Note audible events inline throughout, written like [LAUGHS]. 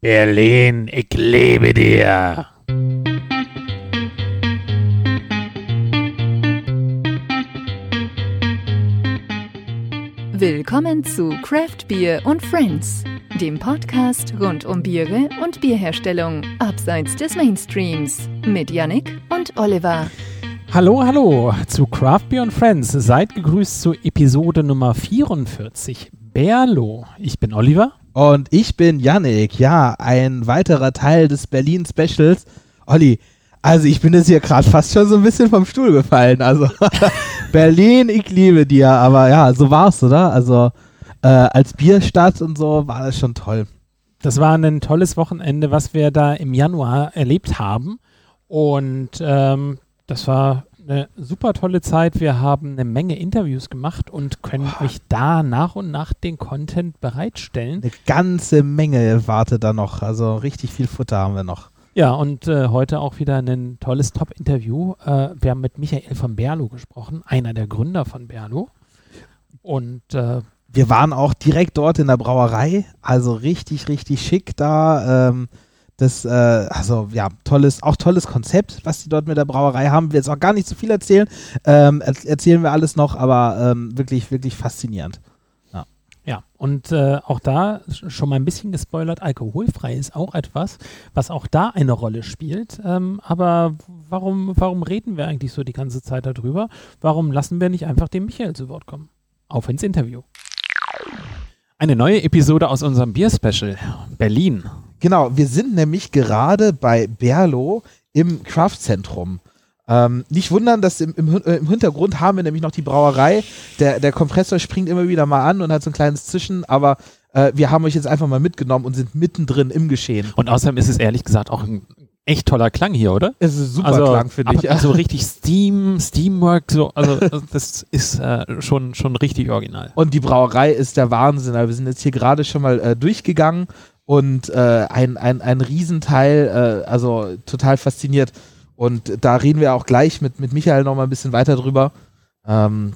Berlin, ich liebe dir. Willkommen zu Craft Beer und Friends, dem Podcast rund um Biere und Bierherstellung abseits des Mainstreams mit Yannick und Oliver. Hallo, hallo zu Craft Beer und Friends. Seid gegrüßt zu Episode Nummer 44. Berlo. Ich bin Oliver. Und ich bin Yannick. Ja, ein weiterer Teil des Berlin Specials. Olli, also ich bin jetzt hier gerade fast schon so ein bisschen vom Stuhl gefallen. Also [LAUGHS] Berlin, ich liebe dir. Aber ja, so war's, oder? Also äh, als Bierstadt und so war das schon toll. Das war ein tolles Wochenende, was wir da im Januar erlebt haben. Und ähm, das war eine super tolle Zeit. Wir haben eine Menge Interviews gemacht und können Oh. euch da nach und nach den Content bereitstellen. Eine ganze Menge wartet da noch. Also richtig viel Futter haben wir noch. Ja, und äh, heute auch wieder ein tolles Top-Interview. Äh, wir haben mit Michael von Berlo gesprochen, einer der Gründer von Berlo. Und äh, Wir waren auch direkt dort in der Brauerei. Also richtig, richtig schick da. Ähm, das, äh, also ja, tolles, auch tolles Konzept, was die dort mit der Brauerei haben. Wir jetzt auch gar nicht so viel erzählen. Ähm, er erzählen wir alles noch, aber ähm, wirklich, wirklich faszinierend. ja, und äh, auch da sch- schon mal ein bisschen gespoilert, alkoholfrei ist auch etwas, was auch da eine Rolle spielt. Ähm, aber warum, warum reden wir eigentlich so die ganze Zeit darüber? Warum lassen wir nicht einfach den Michael zu Wort kommen? Auf ins Interview. Eine neue Episode aus unserem Bier-Special. Berlin. Genau, wir sind nämlich gerade bei Berlo im Craftzentrum. Ähm, nicht wundern, dass im, im, äh, im Hintergrund haben wir nämlich noch die Brauerei. Der, der Kompressor springt immer wieder mal an und hat so ein kleines Zischen, aber äh, wir haben euch jetzt einfach mal mitgenommen und sind mittendrin im Geschehen. Und außerdem ist es ehrlich gesagt auch ein echt toller Klang hier, oder? Es ist super also, Klang, finde ich. Also richtig Steam, Steamwork, so, also das ist äh, schon, schon richtig original. Und die Brauerei ist der Wahnsinn. Also wir sind jetzt hier gerade schon mal äh, durchgegangen und äh, ein, ein, ein Riesenteil, äh, also total fasziniert. Und da reden wir auch gleich mit, mit Michael noch mal ein bisschen weiter drüber. Ähm,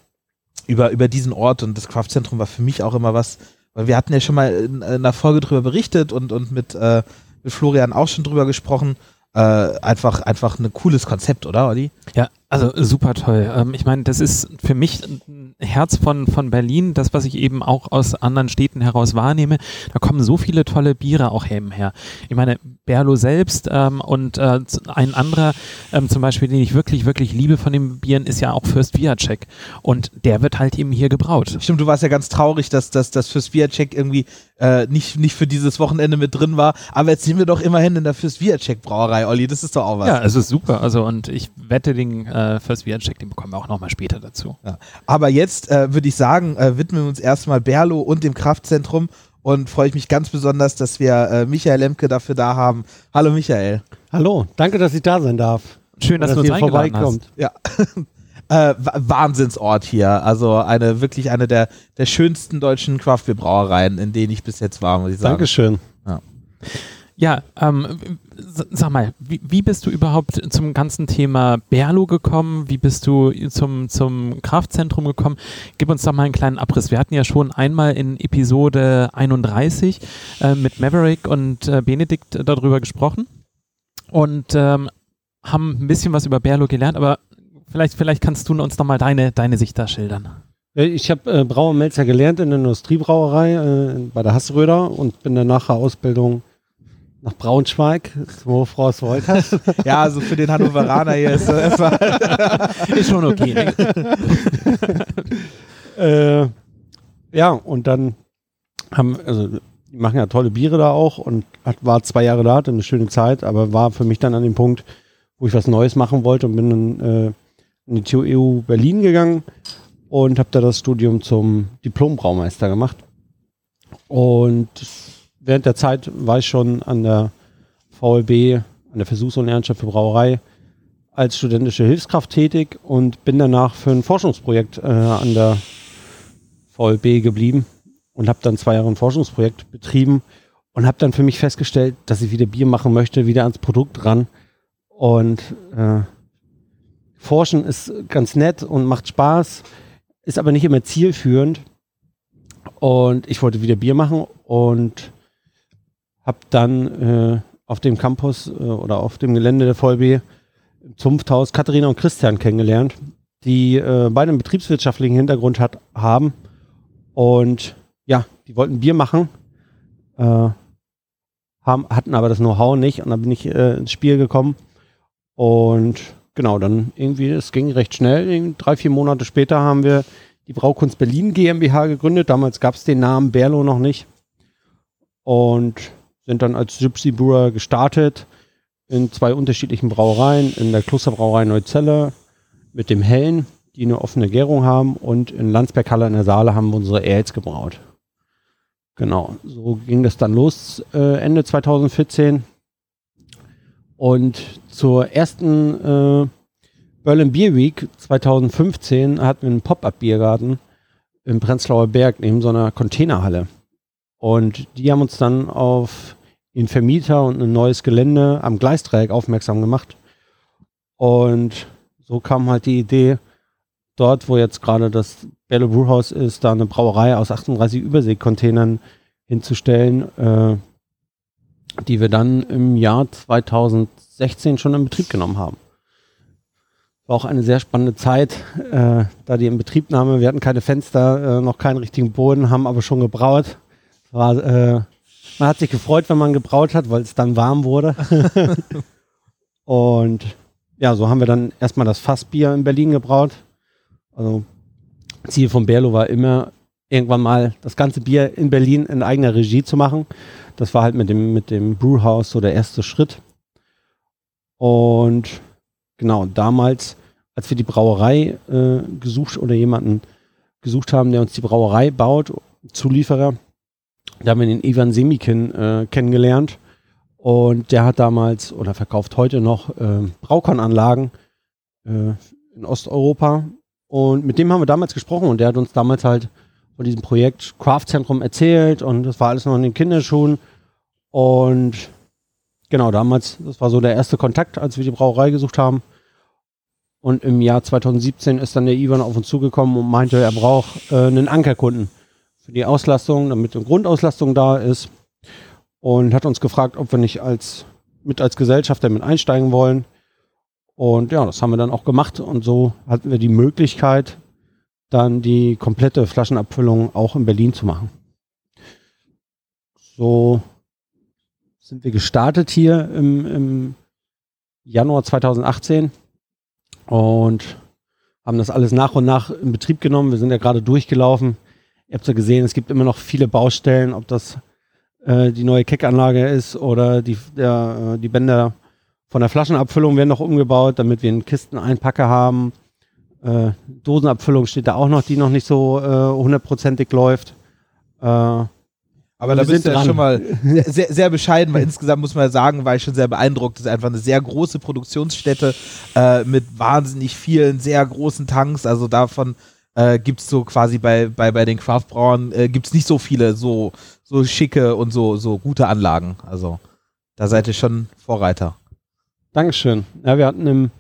über, über diesen Ort und das Kraftzentrum war für mich auch immer was, weil wir hatten ja schon mal in, in einer Folge drüber berichtet und, und mit, äh, mit Florian auch schon drüber gesprochen. Äh, einfach, einfach ein cooles Konzept, oder, Olli? Ja, also super toll. Ähm, ich meine, das ist für mich ein Herz von, von Berlin, das, was ich eben auch aus anderen Städten heraus wahrnehme. Da kommen so viele tolle Biere auch eben her. Ich meine, Berlo selbst ähm, und äh, ein anderer, ähm, zum Beispiel, den ich wirklich, wirklich liebe von den Bieren, ist ja auch Fürst Viacek. Und der wird halt eben hier gebraut. Stimmt, du warst ja ganz traurig, dass das dass fürs Viacek irgendwie äh, nicht, nicht für dieses Wochenende mit drin war. Aber jetzt sind wir doch immerhin in der fürs Viacek Brauerei, Olli. Das ist doch auch was. Ja, es ist super. Also, und ich wette, den äh, Fürst Viacek, den bekommen wir auch nochmal später dazu. Ja. Aber jetzt äh, würde ich sagen, äh, widmen wir uns erstmal Berlo und dem Kraftzentrum. Und freue ich mich ganz besonders, dass wir äh, Michael Lemke dafür da haben. Hallo Michael. Hallo, danke, dass ich da sein darf. Schön, dass, dass du uns vorbeikommt. Ja. [LAUGHS] äh, Wa- Wahnsinnsort hier. Also eine wirklich eine der, der schönsten deutschen Craftbeer-Brauereien, in denen ich bis jetzt war, muss ich sagen. Dankeschön. Ja, ähm, s- sag mal, wie, wie bist du überhaupt zum ganzen Thema Berlo gekommen? Wie bist du zum, zum Kraftzentrum gekommen? Gib uns doch mal einen kleinen Abriss. Wir hatten ja schon einmal in Episode 31 äh, mit Maverick und äh, Benedikt äh, darüber gesprochen und ähm, haben ein bisschen was über Berlo gelernt, aber vielleicht, vielleicht kannst du uns noch mal deine, deine Sicht da schildern. Ja, Ich habe äh, Brauermelzer gelernt in der Industriebrauerei äh, bei der Hassröder und bin dann nach der Ausbildung nach Braunschweig, wo Frau Wolters. [LAUGHS] Ja, also für den Hannoveraner hier ist das [LAUGHS] erstmal. Ist schon okay. ne? [LAUGHS] äh, ja, und dann haben, also die machen ja tolle Biere da auch und hat, war zwei Jahre da, hatte eine schöne Zeit, aber war für mich dann an dem Punkt, wo ich was Neues machen wollte und bin dann äh, in die TU Berlin gegangen und habe da das Studium zum Diplom-Braumeister gemacht. Und während der Zeit war ich schon an der VLB, an der Versuchs- und Lernstadt für Brauerei, als studentische Hilfskraft tätig und bin danach für ein Forschungsprojekt äh, an der VLB geblieben und habe dann zwei Jahre ein Forschungsprojekt betrieben und habe dann für mich festgestellt, dass ich wieder Bier machen möchte, wieder ans Produkt ran. Und äh, Forschen ist ganz nett und macht Spaß, ist aber nicht immer zielführend. Und ich wollte wieder Bier machen und habe dann äh, auf dem Campus äh, oder auf dem Gelände der VLB im Zunfthaus Katharina und Christian kennengelernt, die äh, beide einen betriebswirtschaftlichen Hintergrund hat, haben. Und ja, die wollten Bier machen, äh, haben, hatten aber das Know-how nicht und dann bin ich äh, ins Spiel gekommen. Und genau, dann irgendwie, es ging recht schnell. Drei, vier Monate später haben wir die Braukunst Berlin GmbH gegründet. Damals gab es den Namen Berlo noch nicht. Und sind dann als Gypsy Brewer gestartet in zwei unterschiedlichen Brauereien, in der Klosterbrauerei Neuzelle mit dem Hellen, die eine offene Gärung haben und in Landsberg-Halle in der Saale haben wir unsere Ales gebraut. Genau, so ging das dann los äh, Ende 2014. Und zur ersten äh, Berlin Beer Week 2015 hatten wir einen Pop-Up-Biergarten im Prenzlauer Berg neben so einer Containerhalle. Und die haben uns dann auf den Vermieter und ein neues Gelände am Gleisdreieck aufmerksam gemacht. Und so kam halt die Idee, dort, wo jetzt gerade das Bello Brewhouse ist, da eine Brauerei aus 38 Überseekontainern hinzustellen, äh, die wir dann im Jahr 2016 schon in Betrieb genommen haben. War auch eine sehr spannende Zeit, äh, da die Inbetriebnahme, wir hatten keine Fenster, äh, noch keinen richtigen Boden, haben aber schon gebraut. War, äh, man hat sich gefreut, wenn man gebraut hat, weil es dann warm wurde. [LAUGHS] und ja, so haben wir dann erstmal das Fassbier in Berlin gebraut. Also Ziel von Berlo war immer, irgendwann mal das ganze Bier in Berlin in eigener Regie zu machen. Das war halt mit dem, mit dem Brewhouse so der erste Schritt. Und genau, damals, als wir die Brauerei äh, gesucht oder jemanden gesucht haben, der uns die Brauerei baut, Zulieferer, da haben wir den Ivan Semikin äh, kennengelernt. Und der hat damals oder verkauft heute noch äh, Braukornanlagen äh, in Osteuropa. Und mit dem haben wir damals gesprochen und der hat uns damals halt von diesem Projekt Craftzentrum erzählt und das war alles noch in den Kinderschuhen. Und genau damals, das war so der erste Kontakt, als wir die Brauerei gesucht haben. Und im Jahr 2017 ist dann der Ivan auf uns zugekommen und meinte, er braucht äh, einen Ankerkunden für die Auslastung, damit eine Grundauslastung da ist. Und hat uns gefragt, ob wir nicht als mit als Gesellschafter mit einsteigen wollen. Und ja, das haben wir dann auch gemacht. Und so hatten wir die Möglichkeit, dann die komplette Flaschenabfüllung auch in Berlin zu machen. So sind wir gestartet hier im, im Januar 2018 und haben das alles nach und nach in Betrieb genommen. Wir sind ja gerade durchgelaufen. Ihr habt ja gesehen, es gibt immer noch viele Baustellen, ob das äh, die neue Keckanlage ist oder die, der, äh, die Bänder von der Flaschenabfüllung werden noch umgebaut, damit wir einen Kisteneinpacker haben. Äh, Dosenabfüllung steht da auch noch, die noch nicht so äh, hundertprozentig läuft. Äh, aber da bist du ja schon mal [LAUGHS] sehr, sehr bescheiden, weil insgesamt muss man ja sagen, war ich schon sehr beeindruckt. Das ist einfach eine sehr große Produktionsstätte äh, mit wahnsinnig vielen, sehr großen Tanks. Also davon äh, gibt es so quasi bei, bei, bei den Craftbrauern, äh, gibt es nicht so viele so, so schicke und so, so gute Anlagen. Also da seid ihr schon Vorreiter. Dankeschön. Ja, wir hatten im,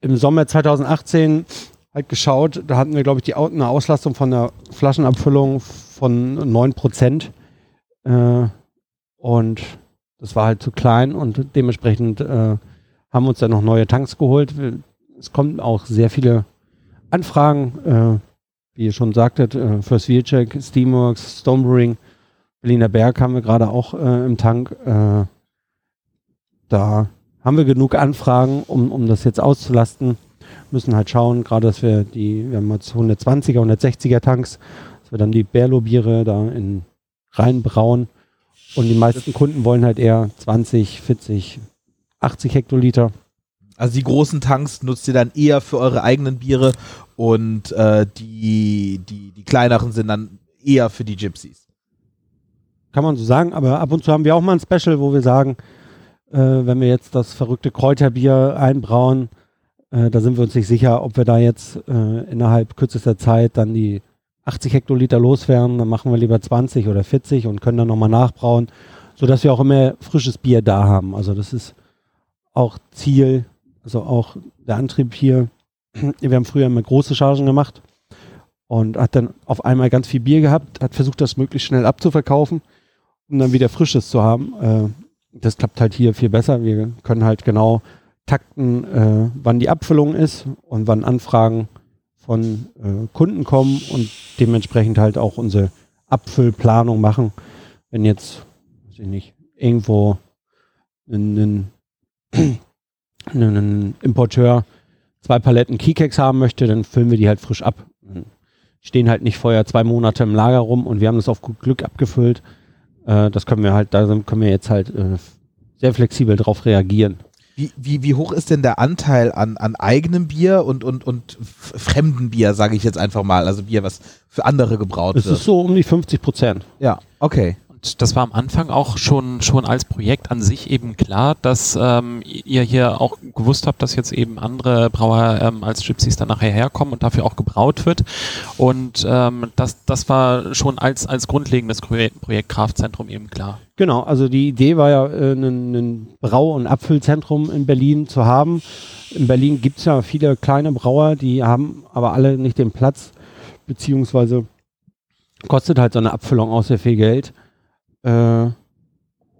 im Sommer 2018 halt geschaut, da hatten wir, glaube ich, die, eine Auslastung von der Flaschenabfüllung von 9%. Äh, und das war halt zu klein und dementsprechend äh, haben uns dann noch neue Tanks geholt. Es kommen auch sehr viele Anfragen, äh, wie ihr schon sagtet, äh, First Wheelcheck, Steamworks, Stonebrewing, Berliner Berg haben wir gerade auch äh, im Tank. Äh, da haben wir genug Anfragen, um, um das jetzt auszulasten. Müssen halt schauen, gerade dass wir die, wir haben jetzt 120er, 160er Tanks, dass wir dann die Bärlo-Biere da in reinbrauen. Und die meisten Kunden wollen halt eher 20, 40, 80 Hektoliter. Also die großen Tanks nutzt ihr dann eher für eure eigenen Biere und äh, die, die, die kleineren sind dann eher für die Gypsies. Kann man so sagen, aber ab und zu haben wir auch mal ein Special, wo wir sagen, äh, wenn wir jetzt das verrückte Kräuterbier einbrauen, äh, da sind wir uns nicht sicher, ob wir da jetzt äh, innerhalb kürzester Zeit dann die 80 Hektoliter loswerden, dann machen wir lieber 20 oder 40 und können dann nochmal nachbrauen, sodass wir auch immer frisches Bier da haben. Also das ist auch Ziel, also auch der Antrieb hier, wir haben früher immer große Chargen gemacht und hat dann auf einmal ganz viel Bier gehabt, hat versucht, das möglichst schnell abzuverkaufen um dann wieder Frisches zu haben. Äh, das klappt halt hier viel besser. Wir können halt genau takten, äh, wann die Abfüllung ist und wann Anfragen von äh, Kunden kommen und dementsprechend halt auch unsere Abfüllplanung machen. Wenn jetzt, weiß ich nicht, irgendwo ein, ein, Importeur zwei Paletten Keycakes haben möchte, dann füllen wir die halt frisch ab. Stehen halt nicht vorher zwei Monate im Lager rum und wir haben das auf gut Glück abgefüllt. Äh, das können wir halt, da können wir jetzt halt äh, sehr flexibel drauf reagieren. Wie, wie, wie hoch ist denn der Anteil an, an eigenem Bier und, und, und fremden Bier, sage ich jetzt einfach mal? Also Bier, was für andere gebraut Es wird. ist so um die 50 Prozent. ja, okay. Und das war am Anfang auch schon, schon als Projekt an sich eben klar, dass ähm, ihr hier auch gewusst habt, dass jetzt eben andere Brauer ähm, als Gypsies dann nachher herkommen und dafür auch gebraut wird. Und ähm, das, das war schon als, als grundlegendes Projekt, Kraftzentrum eben klar. Genau, also die Idee war ja, äh, ein Brau- und Abfüllzentrum in Berlin zu haben. In Berlin gibt es ja viele kleine Brauer, die haben aber alle nicht den Platz, beziehungsweise kostet halt so eine Abfüllung auch sehr viel Geld. Äh,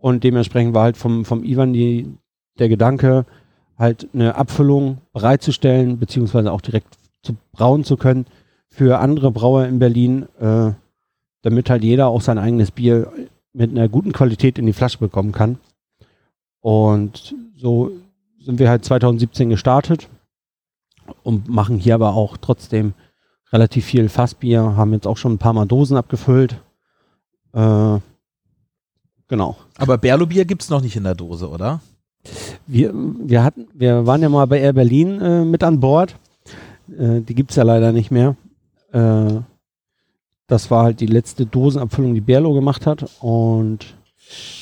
und dementsprechend war halt vom, vom Ivan die, der Gedanke, halt eine Abfüllung bereitzustellen, beziehungsweise auch direkt zu brauen zu können für andere Brauer in Berlin, äh, damit halt jeder auch sein eigenes Bier mit einer guten Qualität in die Flasche bekommen kann. Und so sind wir halt 2017 gestartet und machen hier aber auch trotzdem relativ viel Fassbier, haben jetzt auch schon ein paar Mal Dosen abgefüllt. Äh, genau. Aber Berlo-Bier gibt es noch nicht in der Dose, oder? Wir, wir, hatten, wir waren ja mal bei Air Berlin äh, mit an Bord. Äh, die gibt es ja leider nicht mehr. Äh, das war halt die letzte Dosenabfüllung, die Berlo gemacht hat. Und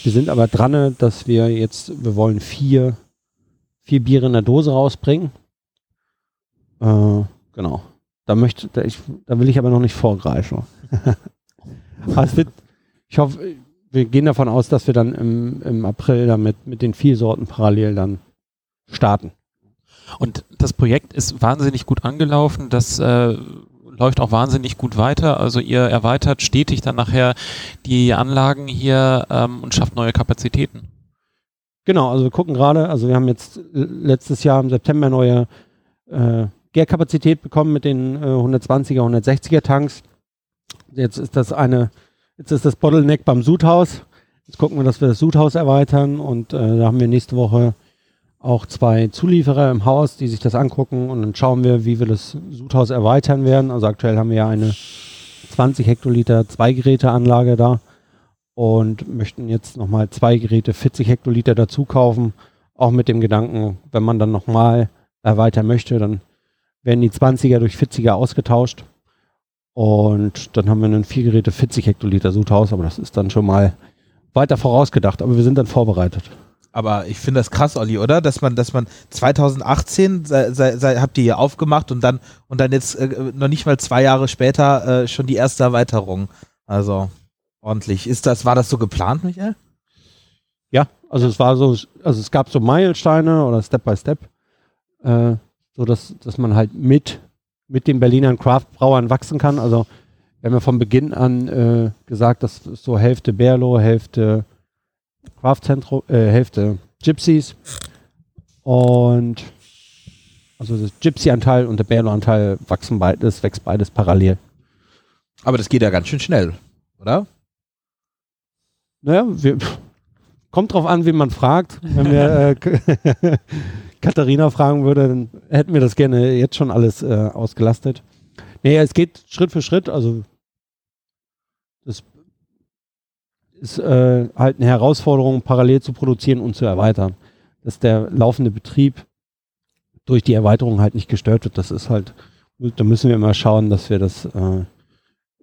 wir sind aber dran, dass wir jetzt, wir wollen vier, vier Biere in der Dose rausbringen. Äh, genau. Da möchte, da, ich, da will ich aber noch nicht vorgreifen. aber es wird, ich hoffe, wir gehen davon aus, dass wir dann im, im April damit mit den vier Sorten parallel dann starten. Und das Projekt ist wahnsinnig gut angelaufen. Das äh, läuft auch wahnsinnig gut weiter. Also ihr erweitert stetig dann nachher die Anlagen hier ähm, und schafft neue Kapazitäten. Genau, also wir gucken gerade, also wir haben jetzt äh, letztes Jahr im September neue äh, Gärkapazität bekommen mit den äh, 120er, 160er Tanks. Jetzt ist das eine, jetzt ist das Bottleneck beim Sudhaus. Jetzt gucken wir, dass wir das Sudhaus erweitern und äh, da haben wir nächste Woche auch zwei Zulieferer im Haus, die sich das angucken und dann schauen wir, wie wir das Sudhaus erweitern werden. Also aktuell haben wir ja eine 20 Hektoliter Zwei-Geräte-Anlage da und möchten jetzt nochmal zwei Geräte 40 Hektoliter dazu kaufen. Auch mit dem Gedanken, wenn man dann nochmal erweitern möchte, dann werden die 20er durch 40er ausgetauscht. Und dann haben wir einen vier Geräte 40 Hektoliter Sudhaus, aber das ist dann schon mal weiter vorausgedacht. Aber wir sind dann vorbereitet. Aber ich finde das krass, Olli, oder? Dass man, dass man 2018 sei, sei, sei, habt ihr hier aufgemacht und dann und dann jetzt äh, noch nicht mal zwei Jahre später äh, schon die erste Erweiterung. Also ordentlich. Ist das, war das so geplant, Michael? Ja, also es war so, also es gab so Meilensteine oder Step by Step, äh, so dass, dass man halt mit, mit den Berlinern Craft-Brauern wachsen kann. Also wir haben ja von Beginn an äh, gesagt, dass so Hälfte Berlo, Hälfte Craft-Zentrum, äh, Hälfte Gypsies und also das Gypsy-Anteil und der Berlo-Anteil wachsen beides, wächst beides parallel. Aber das geht ja ganz schön schnell, oder? Naja, wir, kommt drauf an, wen man fragt. Wenn wir [LAUGHS] äh, [LAUGHS] Katharina fragen würde, dann hätten wir das gerne jetzt schon alles äh, ausgelastet. Nee, es geht Schritt für Schritt. Also das ist äh, halt eine Herausforderung, parallel zu produzieren und zu erweitern. Dass der laufende Betrieb durch die Erweiterung halt nicht gestört wird. Das ist halt, da müssen wir immer schauen, dass wir das äh,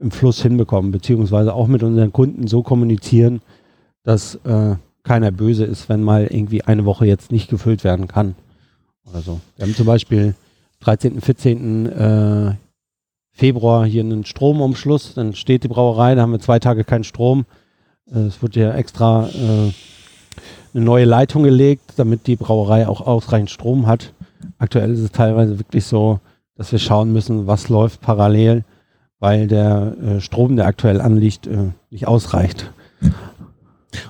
im Fluss hinbekommen, beziehungsweise auch mit unseren Kunden so kommunizieren, dass äh, keiner böse ist, wenn mal irgendwie eine Woche jetzt nicht gefüllt werden kann. Oder so. Wir haben zum Beispiel 13., 14. Äh, Februar hier einen Stromumschluss, dann steht die Brauerei, da haben wir zwei Tage keinen Strom. Äh, es wird ja extra äh, eine neue Leitung gelegt, damit die Brauerei auch ausreichend Strom hat. Aktuell ist es teilweise wirklich so, dass wir schauen müssen, was läuft parallel, weil der Strom, der aktuell anliegt, nicht ausreicht.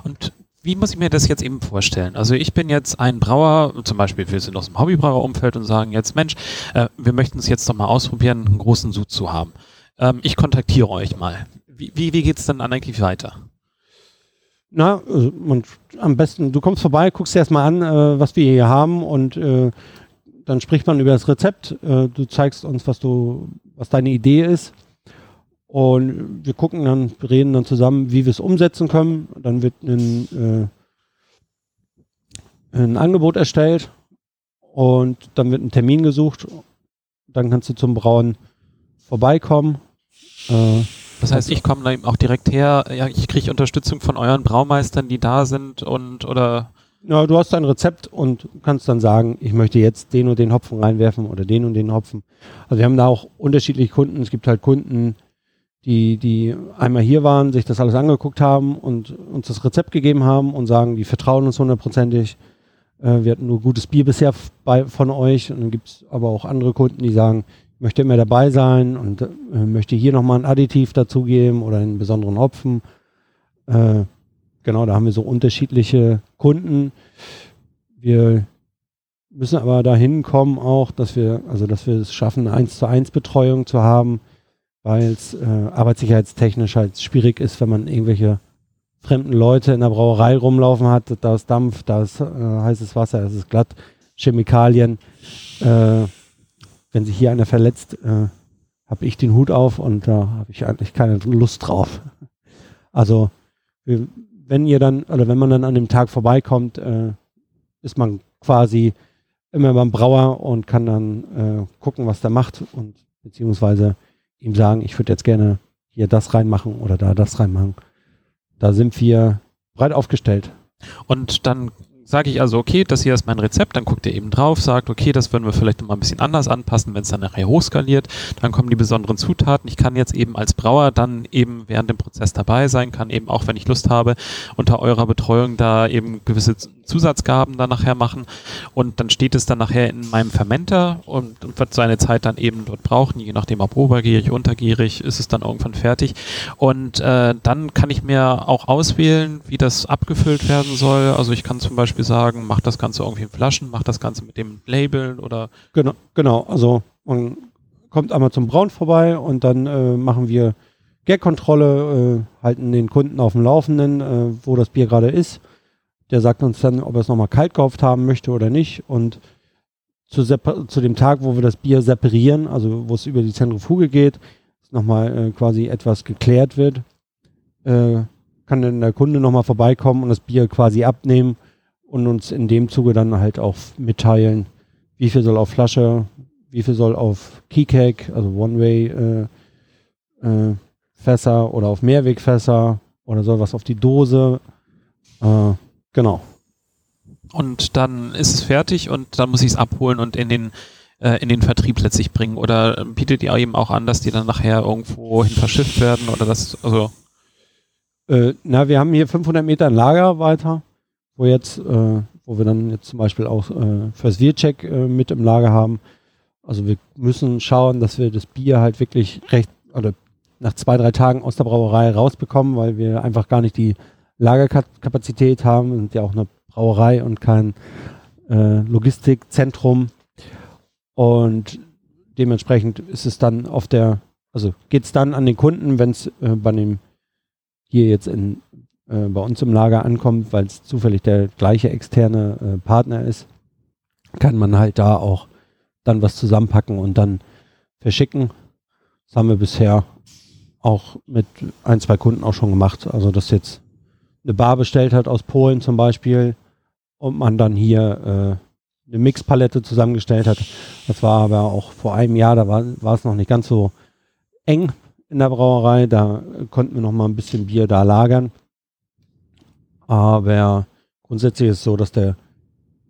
Und wie muss ich mir das jetzt eben vorstellen? Also ich bin jetzt ein Brauer, zum Beispiel wir sind aus dem Hobbybrauerumfeld und sagen jetzt, Mensch, äh, wir möchten es jetzt doch mal ausprobieren, einen großen Sud zu haben. Ähm, ich kontaktiere euch mal. Wie, wie, wie geht es dann eigentlich weiter? Na, also am besten, du kommst vorbei, guckst dir erstmal an, äh, was wir hier haben und äh, dann spricht man über das Rezept. Äh, du zeigst uns, was du, was deine Idee ist. Und wir gucken dann, reden dann zusammen, wie wir es umsetzen können. Dann wird ein, äh, ein Angebot erstellt und dann wird ein Termin gesucht. Dann kannst du zum Brauen vorbeikommen. Äh, das heißt, ich komme da eben auch direkt her, ja, ich kriege Unterstützung von euren Braumeistern, die da sind und oder. Ja, du hast ein Rezept und kannst dann sagen, ich möchte jetzt den und den Hopfen reinwerfen oder den und den Hopfen. Also wir haben da auch unterschiedliche Kunden. Es gibt halt Kunden, die, die einmal hier waren, sich das alles angeguckt haben und uns das Rezept gegeben haben und sagen, die vertrauen uns hundertprozentig. Äh, wir hatten nur gutes Bier bisher bei, von euch und dann gibt es aber auch andere Kunden, die sagen, ich möchte immer dabei sein und äh, möchte hier nochmal ein Additiv dazugeben oder einen besonderen Hopfen. Äh, genau, da haben wir so unterschiedliche Kunden. Wir müssen aber dahin kommen auch, dass wir, also dass wir es schaffen, eine 1 zu 1 Betreuung zu haben weil es äh, arbeitssicherheitstechnisch halt schwierig ist, wenn man irgendwelche fremden Leute in der Brauerei rumlaufen hat. Da ist Dampf, da ist äh, heißes Wasser, es ist glatt, Chemikalien. Äh, wenn sich hier einer verletzt, äh, habe ich den Hut auf und da habe ich eigentlich keine Lust drauf. Also wenn ihr dann oder wenn man dann an dem Tag vorbeikommt, äh, ist man quasi immer beim Brauer und kann dann äh, gucken, was der macht und beziehungsweise ihm sagen, ich würde jetzt gerne hier das reinmachen oder da das reinmachen. Da sind wir breit aufgestellt. Und dann sage ich also, okay, das hier ist mein Rezept, dann guckt ihr eben drauf, sagt, okay, das würden wir vielleicht nochmal ein bisschen anders anpassen, wenn es dann nachher hochskaliert, dann kommen die besonderen Zutaten. Ich kann jetzt eben als Brauer dann eben während dem Prozess dabei sein, kann eben auch, wenn ich Lust habe, unter eurer Betreuung da eben gewisse Zusatzgaben dann nachher machen und dann steht es dann nachher in meinem Fermenter und, und wird seine Zeit dann eben dort brauchen, je nachdem ob obergierig, untergierig, ist es dann irgendwann fertig und äh, dann kann ich mir auch auswählen, wie das abgefüllt werden soll. Also ich kann zum Beispiel sagen, mach das Ganze irgendwie in Flaschen, mach das Ganze mit dem Label oder genau, genau. Also man kommt einmal zum Braun vorbei und dann äh, machen wir Gagkontrolle, äh, halten den Kunden auf dem Laufenden, äh, wo das Bier gerade ist der sagt uns dann, ob er es nochmal kalt gehopft haben möchte oder nicht. Und zu, zu, dem Tag, wo wir das Bier separieren, also wo es über die Zentrifuge geht, nochmal äh, quasi etwas geklärt wird, äh, kann dann der Kunde nochmal vorbeikommen und das Bier quasi abnehmen und uns in dem Zuge dann halt auch mitteilen, wie viel soll auf Flasche, wie viel soll auf Keycake, also One-Way äh, äh, oder auf Mehrwegfässer oder soll was auf die Dose. Äh, Genau. Und dann ist es fertig und dann muss ich es abholen und in den äh, in den Vertrieb letztlich bringen. Oder bietet ihr eben auch an, dass die dann nachher irgendwo hin verschifft werden oder das, also äh, na, wir haben hier 500 Meter ein Lager weiter, wo jetzt, äh, wo wir dann jetzt zum Beispiel auch äh, fürs Wircheck äh, mit im Lager haben. Also wir müssen schauen, dass wir das Bier halt wirklich recht, oder nach zwei, drei Tagen aus der Brauerei rausbekommen, weil wir einfach gar nicht die Lagerkapazität haben, sind ja auch eine Brauerei und kein äh, Logistikzentrum. Und dementsprechend ist es dann auf der, also geht es dann an den Kunden, wenn es äh, bei dem hier jetzt in, äh, bei uns im Lager ankommt, weil es zufällig der gleiche externe äh, Partner ist, kann man halt da auch dann was zusammenpacken und dann verschicken. Das haben wir bisher auch mit ein, zwei Kunden auch schon gemacht. Also das jetzt eine Bar bestellt hat aus Polen zum Beispiel und man dann hier äh, eine Mixpalette zusammengestellt hat. Das war aber auch vor einem Jahr, da war, war es noch nicht ganz so eng in der Brauerei. Da konnten wir noch mal ein bisschen Bier da lagern. Aber grundsätzlich ist es so, dass der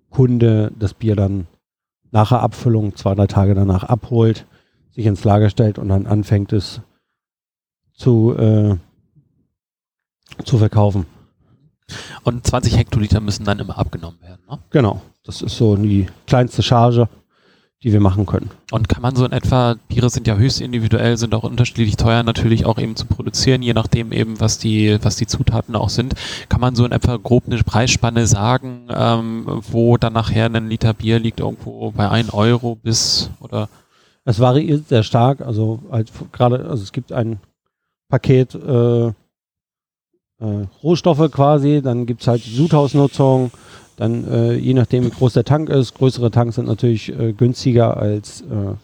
Kunde das Bier dann nach der Abfüllung zwei, drei Tage danach abholt, sich ins Lager stellt und dann anfängt es zu, äh, zu verkaufen. Und 20 Hektoliter müssen dann immer abgenommen werden. Ne? Genau, das ist so die kleinste Charge, die wir machen können. Und kann man so in etwa, Biere sind ja höchst individuell, sind auch unterschiedlich teuer natürlich auch eben zu produzieren, je nachdem eben, was die, was die Zutaten auch sind. Kann man so in etwa grob eine Preisspanne sagen, ähm, wo dann nachher ein Liter Bier liegt irgendwo bei 1 Euro bis oder? Es variiert sehr stark, also halt gerade, also es gibt ein Paket äh, äh, Rohstoffe quasi, dann gibt es halt Sudhausnutzung, dann äh, je nachdem wie groß der Tank ist, größere Tanks sind natürlich äh, günstiger als äh,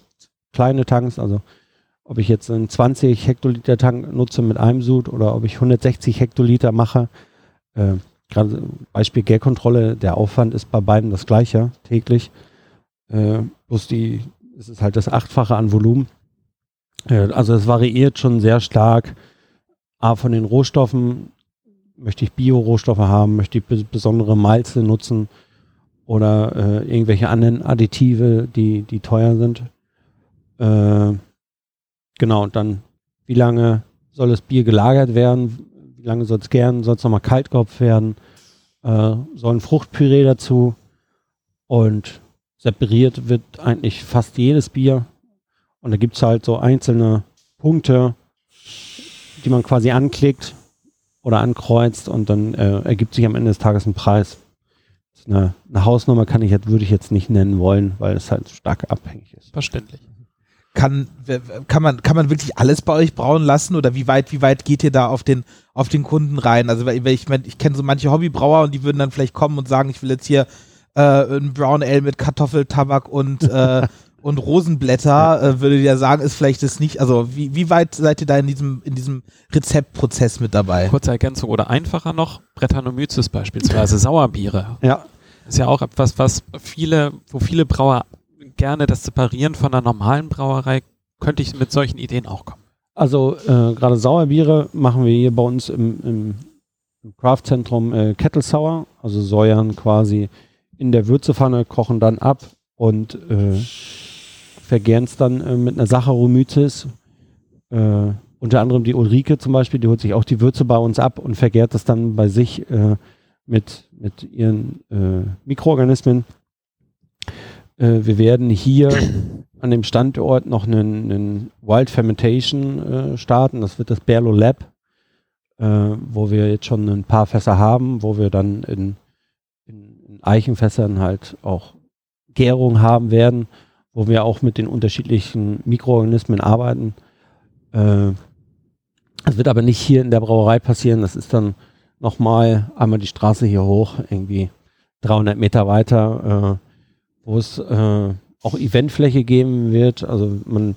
kleine Tanks, also ob ich jetzt einen 20 Hektoliter Tank nutze mit einem Sud oder ob ich 160 Hektoliter mache, äh, gerade Beispiel Gärkontrolle, der Aufwand ist bei beiden das gleiche täglich, äh, bloß die, es ist halt das Achtfache an Volumen. Äh, also es variiert schon sehr stark. A, von den Rohstoffen möchte ich Bio-Rohstoffe haben, möchte ich besondere Malze nutzen oder äh, irgendwelche anderen Additive, die, die teuer sind. Äh, genau, und dann, wie lange soll das Bier gelagert werden? Wie lange soll es gern? Soll es nochmal kaltkopf werden? Äh, soll ein Fruchtpüree dazu? Und separiert wird eigentlich fast jedes Bier. Und da gibt es halt so einzelne Punkte, die man quasi anklickt oder ankreuzt und dann äh, ergibt sich am Ende des Tages ein Preis. Eine, eine, Hausnummer kann ich jetzt, würde ich jetzt nicht nennen wollen, weil es halt stark abhängig ist. Verständlich. Kann, kann, man, kann man wirklich alles bei euch brauen lassen oder wie weit, wie weit geht ihr da auf den, auf den Kunden rein? Also weil ich, mein, ich kenne so manche Hobbybrauer und die würden dann vielleicht kommen und sagen, ich will jetzt hier äh, ein Brown Ale mit Kartoffeltabak und äh, [LAUGHS] und Rosenblätter, ja. äh, würde ja sagen, ist vielleicht das nicht, also wie, wie weit seid ihr da in diesem, in diesem Rezeptprozess mit dabei? Kurze Ergänzung oder einfacher noch, Brettanomyces beispielsweise, Sauerbiere. Ja. Ist ja auch etwas, was viele, wo viele Brauer gerne das Separieren von einer normalen Brauerei, könnte ich mit solchen Ideen auch kommen. Also äh, gerade Sauerbiere machen wir hier bei uns im, im, im Craftzentrum äh, Kettle Sour, also säuern quasi in der Würzepfanne, kochen dann ab und äh, vergären es dann äh, mit einer Saccharomyces. Äh, unter anderem die Ulrike zum Beispiel, die holt sich auch die Würze bei uns ab und vergärt das dann bei sich äh, mit, mit ihren äh, Mikroorganismen. Äh, wir werden hier an dem Standort noch einen, einen Wild Fermentation äh, starten. Das wird das Berlo Lab, wo wir jetzt schon ein paar Fässer haben, wo wir dann in, in, in Eichenfässern halt auch Gärung haben werden wo wir auch mit den unterschiedlichen Mikroorganismen arbeiten. Äh, das wird aber nicht hier in der Brauerei passieren. Das ist dann nochmal einmal die Straße hier hoch, irgendwie 300 Meter weiter, äh, wo es äh, auch Eventfläche geben wird. Also man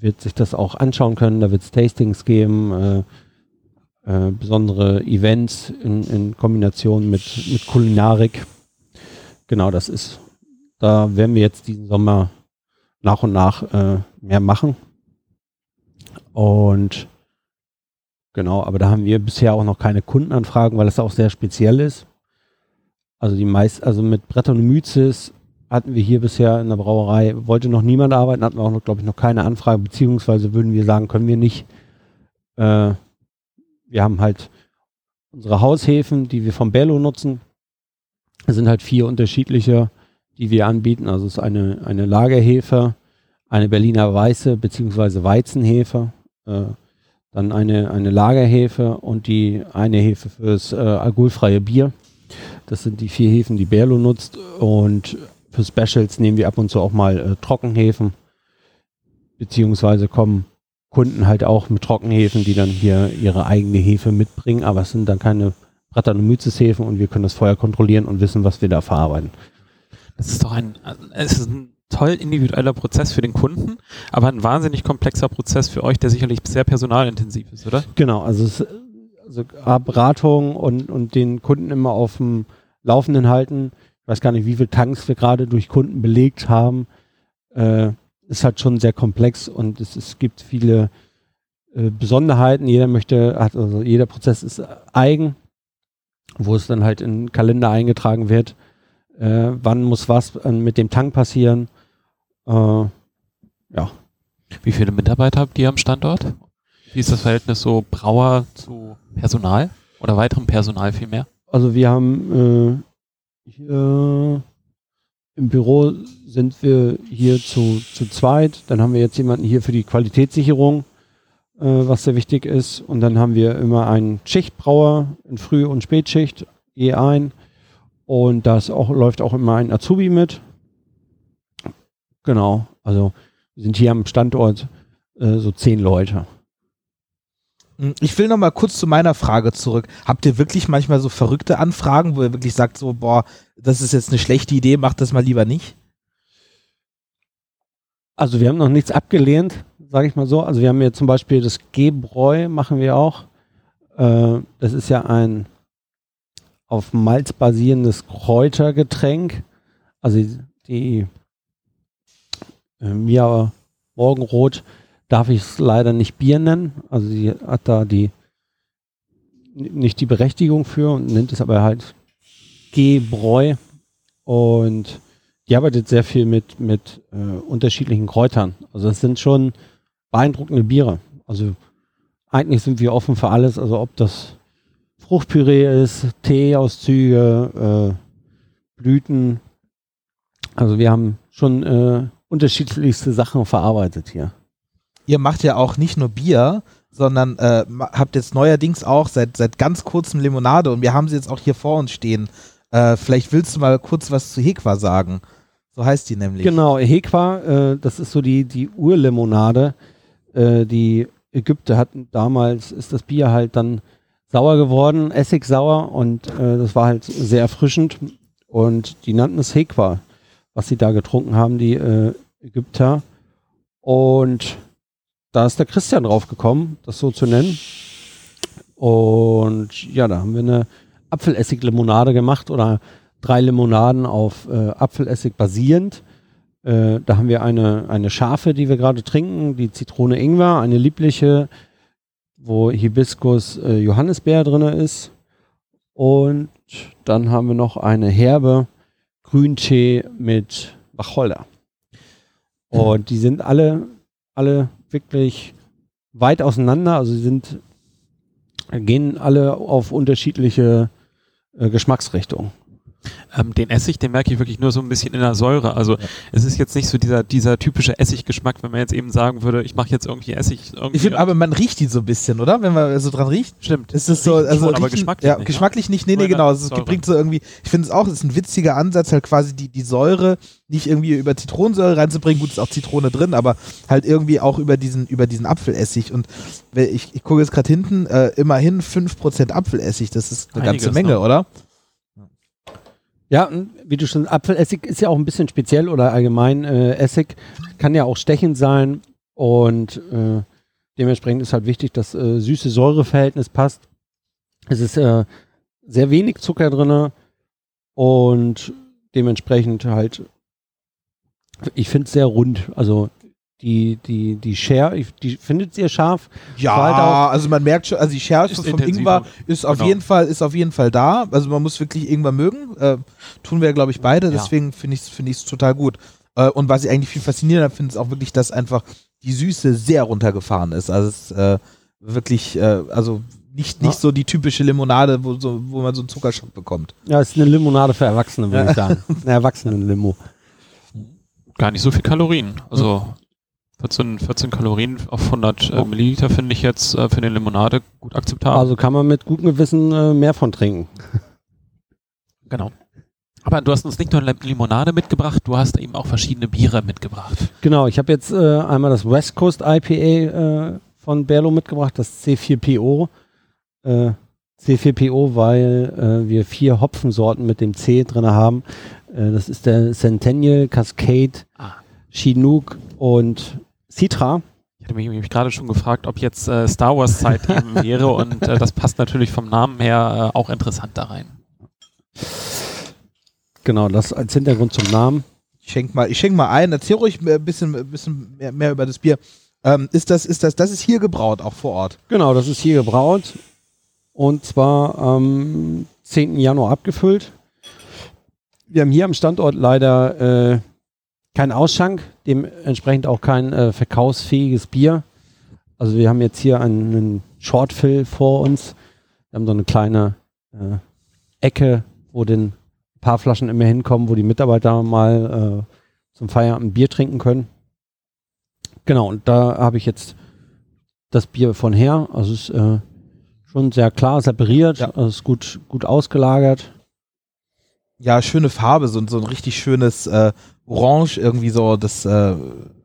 wird sich das auch anschauen können. Da wird es Tastings geben, äh, äh, besondere Events in, in Kombination mit, mit Kulinarik. Genau, das ist, da werden wir jetzt diesen Sommer nach und nach äh, mehr machen. Und genau, aber da haben wir bisher auch noch keine Kundenanfragen, weil es auch sehr speziell ist. Also die meist, also mit Brettanomyces hatten wir hier bisher in der Brauerei, wollte noch niemand arbeiten, hatten wir auch noch, glaube ich, noch keine Anfrage, beziehungsweise würden wir sagen, können wir nicht. Äh, wir haben halt unsere Haushäfen, die wir vom Bello nutzen. Es sind halt vier unterschiedliche die wir anbieten. Also es ist eine, eine Lagerhefe, eine Berliner Weiße bzw. Weizenhefe, äh, dann eine, eine Lagerhefe und die eine Hefe fürs äh, alkoholfreie Bier. Das sind die vier Hefen, die Berlo nutzt. Und für Specials nehmen wir ab und zu auch mal äh, Trockenhefen, beziehungsweise kommen Kunden halt auch mit Trockenhefen, die dann hier ihre eigene Hefe mitbringen, aber es sind dann keine Brettanomyces-Hefen und wir können das vorher kontrollieren und wissen, was wir da verarbeiten. Das ist doch ein, es ist ein toll individueller Prozess für den Kunden, aber ein wahnsinnig komplexer Prozess für euch, der sicherlich sehr personalintensiv ist, oder? Genau, also, es, also Beratung und, und den Kunden immer auf dem Laufenden halten. Ich weiß gar nicht, wie viele Tanks wir gerade durch Kunden belegt haben. Äh, ist halt schon sehr komplex und es, es gibt viele äh, Besonderheiten. Jeder möchte, also jeder Prozess ist eigen, wo es dann halt in Kalender eingetragen wird äh, wann muss was äh, mit dem Tank passieren. Äh, ja. Wie viele Mitarbeiter habt ihr am Standort? Wie ist das Verhältnis so Brauer zu Personal oder weiterem Personal vielmehr? Also wir haben äh, hier Im Büro sind wir hier zu, zu zweit. Dann haben wir jetzt jemanden hier für die Qualitätssicherung, äh, was sehr wichtig ist. Und dann haben wir immer einen Schichtbrauer in Früh- und Spätschicht, je ein. Und da auch, läuft auch immer ein Azubi mit. Genau, also wir sind hier am Standort äh, so zehn Leute. Hm, Ich will noch mal kurz zu meiner Frage zurück. Habt ihr wirklich manchmal so verrückte Anfragen, wo ihr wirklich sagt, so, boah, das ist jetzt eine schlechte Idee, macht das mal lieber nicht? Also wir haben noch nichts abgelehnt, sage ich mal so. Also wir haben hier zum Beispiel das Gebräu, machen wir auch. Äh, das ist ja ein auf Malz basierendes Kräutergetränk. Also die äh, Mia Morgenrot darf ich es leider nicht Bier nennen. Also sie hat da die nicht die Berechtigung für und nennt es aber halt Gebräu. Und die arbeitet sehr viel mit, mit äh, unterschiedlichen Kräutern. Also es sind schon beeindruckende Biere. Also eigentlich sind wir offen für alles. Also ob das Fruchtpüree ist, Teeauszüge, äh, Blüten. Also wir haben schon äh, unterschiedlichste Sachen verarbeitet hier. Ihr macht ja auch nicht nur Bier, sondern äh, habt jetzt neuerdings auch seit, seit ganz kurzem Limonade und wir haben sie jetzt auch hier vor uns stehen. Äh, vielleicht willst du mal kurz was zu Hekwa sagen. So heißt die nämlich. Genau, Hekwa, äh, das ist so die, die Urlimonade. Äh, die Ägypter hatten damals, ist das Bier halt dann sauer geworden, essigsauer und äh, das war halt sehr erfrischend. Und die nannten es Hekwa, was sie da getrunken haben, die äh, Ägypter. Und da ist der Christian drauf gekommen, das so zu nennen. Und ja, da haben wir eine Apfelessig-Limonade gemacht oder drei Limonaden auf äh, Apfelessig basierend. Äh, da haben wir eine, eine scharfe, die wir gerade trinken, die Zitrone Ingwer, eine liebliche, wo Hibiskus äh, Johannisbeer drin ist. Und dann haben wir noch eine herbe Grüntee mit Wacholder. Und die sind alle, alle wirklich weit auseinander. Also sie sind, gehen alle auf unterschiedliche äh, Geschmacksrichtungen. Ähm, den Essig, den merke ich wirklich nur so ein bisschen in der Säure. Also es ist jetzt nicht so dieser, dieser typische Essiggeschmack, wenn man jetzt eben sagen würde, ich mache jetzt irgendwie Essig. Irgendwie Ich finde, aber man riecht die so ein bisschen, oder? Wenn man so dran riecht. Stimmt. Ist es so, Riechen also schon, aber riechen- geschmacklich ja, nicht. geschmacklich nicht, nee, nee, genau. Es Säure. bringt so irgendwie, ich finde es auch, es ist ein witziger Ansatz, halt quasi die, die Säure nicht irgendwie über Zitronensäure reinzubringen. Gut, ist auch Zitrone drin, aber halt irgendwie auch über diesen, über diesen Apfelessig. Und ich, ich gucke jetzt gerade hinten, äh, immerhin 5% Apfelessig, das ist eine Einiges, ganze Menge, ne? oder? Ja, und wie du schon, Apfelessig ist ja auch ein bisschen speziell oder allgemein äh, Essig kann ja auch stechend sein und äh, dementsprechend ist halt wichtig, dass äh, süße-Säure-Verhältnis passt. Es ist äh, sehr wenig Zucker drinne und dementsprechend halt, ich finde es sehr rund. Also die, die, die Share, die findet sehr scharf. Ja, halt auch- also man merkt schon, also die Schärfe Ist vom intensiver. Ingwer ist auf Genau. jeden Fall, ist auf jeden Fall da. Also man muss wirklich Ingwer mögen. Äh, tun wir, glaube ich, beide. Ja. Deswegen finde ich es finde ich's total gut. Äh, und was ich eigentlich viel faszinierender finde, ist auch wirklich, dass einfach die Süße sehr runtergefahren ist. Also es ist äh, wirklich, äh, also nicht, nicht Ja. so die typische Limonade, wo, so, wo man so einen Zuckerschock bekommt. Ja, es ist eine Limonade für Erwachsene, würde ich sagen. Eine Erwachsenen-Limo. Gar nicht so viel Kalorien. Also 14, 14 Kalorien auf 100 äh, Oh. Milliliter finde ich jetzt äh, für eine Limonade gut akzeptabel. Also kann man mit gutem Gewissen äh, mehr von trinken. [LAUGHS] genau. Aber du hast uns nicht nur Lim- Limonade mitgebracht, du hast eben auch verschiedene Biere mitgebracht. Genau, ich habe jetzt äh, einmal das West Coast IPA äh, von Berlo mitgebracht, das C4PO. Äh, C4PO, weil wir vier Hopfensorten mit dem C drin haben. Das ist der Centennial, Cascade, Ah. Chinook und Citra. Ich hatte mich nämlich gerade schon gefragt, ob jetzt äh, Star Wars Zeit [LAUGHS] eben wäre und äh, das passt natürlich vom Namen her äh, auch interessant da rein. Genau, das als Hintergrund zum Namen. Ich schenk mal, ich schenk mal ein, erzähl ruhig ein bisschen, bisschen mehr, mehr über das Bier. Ähm, ist das, ist das, das ist hier gebraut, auch vor Ort. Genau, das ist hier gebraut und zwar am 10. Januar abgefüllt. Wir haben hier am Standort leider keinen Ausschank, dementsprechend auch kein äh, verkaufsfähiges Bier. Also wir haben jetzt hier einen, einen Shortfill vor uns. Wir haben so eine kleine äh, Ecke, wo ein paar Flaschen immer hinkommen, wo die Mitarbeiter mal äh, zum Feierabend Bier trinken können. Genau, und da habe ich jetzt das Bier von her. Also es ist äh, schon sehr klar separiert, Ja. also es ist gut, gut ausgelagert. Ja, schöne Farbe, so, so ein richtig schönes äh, Orange irgendwie so, das, äh,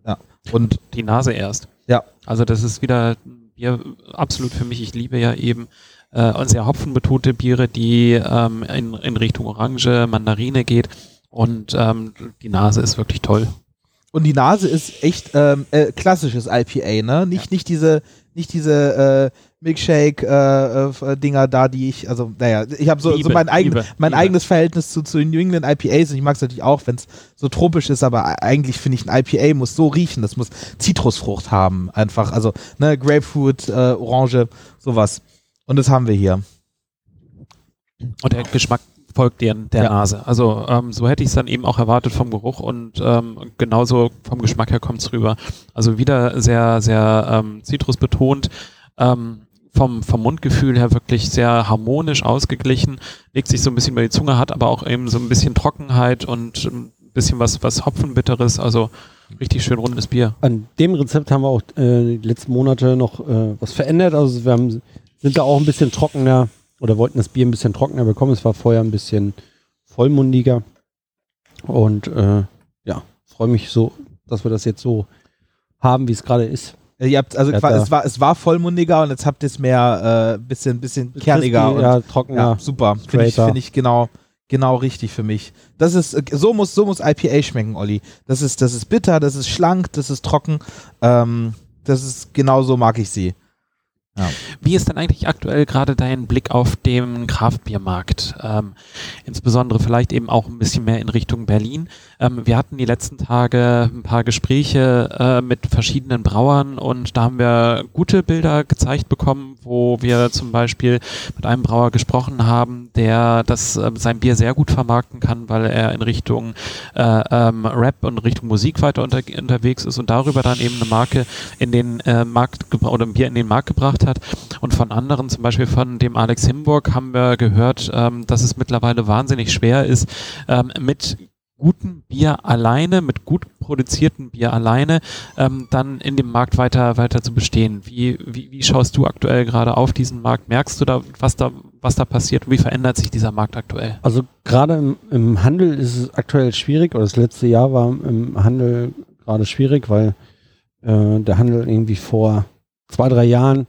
ja. Und Die Nase erst. Ja. Also das ist wieder ein Bier absolut für mich. Ich liebe ja eben äh, sehr hopfenbetonte Biere, die ähm, in, in Richtung Orange, Mandarine geht. Und ähm, die Nase ist wirklich toll. Und die Nase ist echt ähm, äh, klassisches IPA, ne? Nicht, nicht diese, nicht diese äh, Milkshake-Dinger da, die ich, also, naja, ich habe so, so mein, eigen, Liebe, mein Liebe. eigenes Verhältnis zu, zu New England IPAs und ich mag es natürlich auch, wenn es so tropisch ist, aber eigentlich finde ich, ein IPA muss so riechen, das muss Zitrusfrucht haben, einfach, also, ne, Grapefruit, äh, Orange, sowas. Und das haben wir hier. Und der Geschmack folgt der, der Ja. Nase. Also ähm, so hätte ich es dann eben auch erwartet vom Geruch und ähm, genauso vom Geschmack her kommt es rüber. Also wieder sehr, sehr ähm, zitrusbetont. Ähm, vom, vom Mundgefühl her wirklich sehr harmonisch ausgeglichen, legt sich so ein bisschen über die Zunge, hat aber auch eben so ein bisschen Trockenheit und ein bisschen was, was Hopfenbitteres, also richtig schön rundes Bier. An dem Rezept haben wir auch äh, die letzten Monate noch äh, was verändert. Also wir haben, sind da auch ein bisschen trockener oder wollten das Bier ein bisschen trockener bekommen. Es war vorher ein bisschen vollmundiger. Und äh, ja, freue mich so, dass wir das jetzt so haben, wie es gerade ist. Äh, Ihr habt, also Ja, qua- da- es war, es war vollmundiger und jetzt habt ihr es mehr, äh, bisschen, bisschen kerniger Crispy, und ja, trockener. Ja, super. Finde ich, find ich genau, genau richtig für mich. Das ist, äh, so muss, so muss IPA schmecken, Olli. Das ist, das ist bitter, das ist schlank, das ist trocken. Ähm, das ist, genau so mag ich sie. Wie ist denn eigentlich aktuell gerade dein Blick auf den Kraftbiermarkt? Ähm, insbesondere vielleicht eben auch ein bisschen mehr in Richtung Berlin. Ähm, wir hatten die letzten Tage ein paar Gespräche äh, mit verschiedenen Brauern und da haben wir gute Bilder gezeigt bekommen, wo wir zum Beispiel mit einem Brauer gesprochen haben, der das äh, sein Bier sehr gut vermarkten kann, weil er in Richtung äh, ähm, Rap und Richtung Musik weiter unter, unterwegs ist und darüber dann eben eine Marke in den äh, Markt oder ein Bier in den Markt gebracht hat. Und von anderen, zum Beispiel von dem Alex Himburg, haben wir gehört, ähm, dass es mittlerweile wahnsinnig schwer ist, ähm, mit gutem Bier alleine, mit gut produziertem Bier alleine, ähm, dann in dem Markt weiter, weiter zu bestehen. Wie, wie, wie schaust du aktuell gerade auf diesen Markt? Merkst du da, was da, was da passiert? Wie verändert sich dieser Markt aktuell? Also gerade im, im Handel ist es aktuell schwierig, oder das letzte Jahr war im Handel gerade schwierig, weil äh, der Handel irgendwie vor zwei, drei Jahren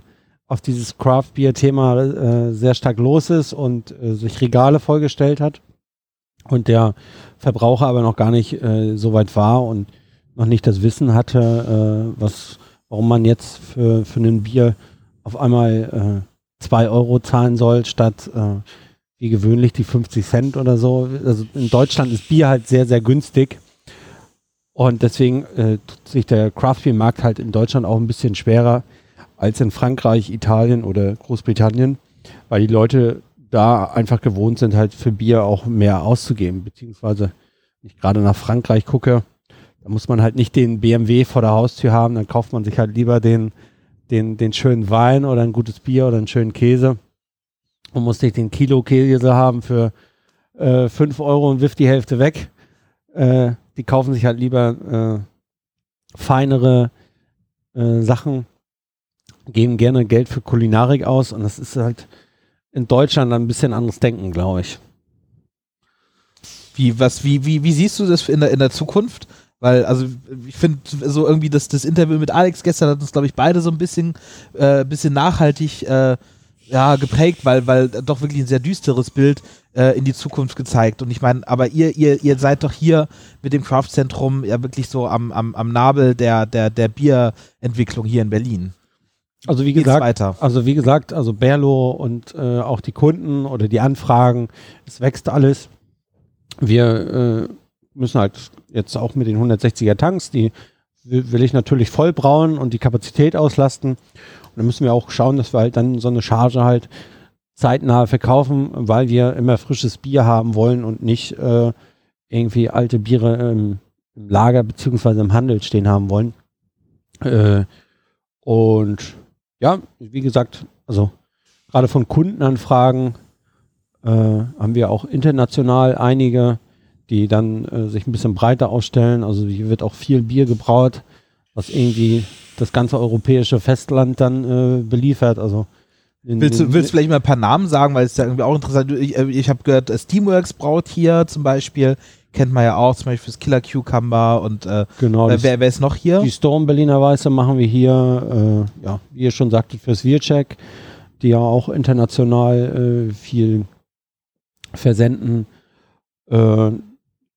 auf dieses Craft-Bier-Thema äh, sehr stark los ist und äh, sich Regale vollgestellt hat und der Verbraucher aber noch gar nicht äh, so weit war und noch nicht das Wissen hatte, äh, was, warum man jetzt für, für ein Bier auf einmal äh, zwei Euro zahlen soll, statt äh, wie gewöhnlich die 50 Cent oder so. Also in Deutschland ist Bier halt sehr, sehr günstig. Und deswegen äh, tut sich der Craft Beer Markt halt in Deutschland auch ein bisschen schwerer als in Frankreich, Italien oder Großbritannien, weil die Leute da einfach gewohnt sind, halt für Bier auch mehr auszugeben. Beziehungsweise, wenn ich gerade nach Frankreich gucke, da muss man halt nicht den BMW vor der Haustür haben, dann kauft man sich halt lieber den, den, den schönen Wein oder ein gutes Bier oder einen schönen Käse und muss nicht den Kilo Käse haben für äh, 5 Euro und wirft die Hälfte weg. Äh, die kaufen sich halt lieber äh, feinere äh, Sachen, geben gerne Geld für Kulinarik aus und das ist halt in Deutschland ein bisschen anderes Denken, glaube ich. Wie, was, wie, wie, wie siehst du das in der, in der Zukunft? Weil, also ich finde so irgendwie das, das Interview mit Alex gestern hat uns, glaube ich, beide so ein bisschen, äh, bisschen nachhaltig äh, ja, geprägt, weil, weil doch wirklich ein sehr düsteres Bild äh, in die Zukunft gezeigt. Und ich meine, aber ihr, ihr, ihr seid doch hier mit dem Craft-Zentrum ja wirklich so am, am, am Nabel der, der, der Bierentwicklung hier in Berlin. Also wie gesagt, weiter? also wie gesagt, also Berlo und äh, auch die Kunden oder die Anfragen, es wächst alles. Wir äh, müssen halt jetzt auch mit den 160er Tanks, die will, will ich natürlich voll brauen und die Kapazität auslasten. Und dann müssen wir auch schauen, dass wir halt dann so eine Charge halt zeitnah verkaufen, weil wir immer frisches Bier haben wollen und nicht äh, irgendwie alte Biere im, im Lager beziehungsweise im Handel stehen haben wollen. Äh, und ja, wie gesagt, also gerade von Kundenanfragen äh, haben wir auch international einige, die dann äh, sich ein bisschen breiter ausstellen. Also hier wird auch viel Bier gebraut, was irgendwie das ganze europäische Festland dann äh, beliefert. Also in, Willst du, willst du vielleicht mal ein paar Namen sagen, weil es ist ja irgendwie auch interessant. Ich, äh, ich habe gehört, Steamworks braut hier zum Beispiel, kennt man ja auch, zum Beispiel das Killer Cucumber und äh, genau, äh, wer, wer ist noch hier? die Storm Berliner Weiße machen wir hier, äh, ja, wie ihr schon sagtet, fürs Wircheck, die ja auch international äh, viel versenden. Äh,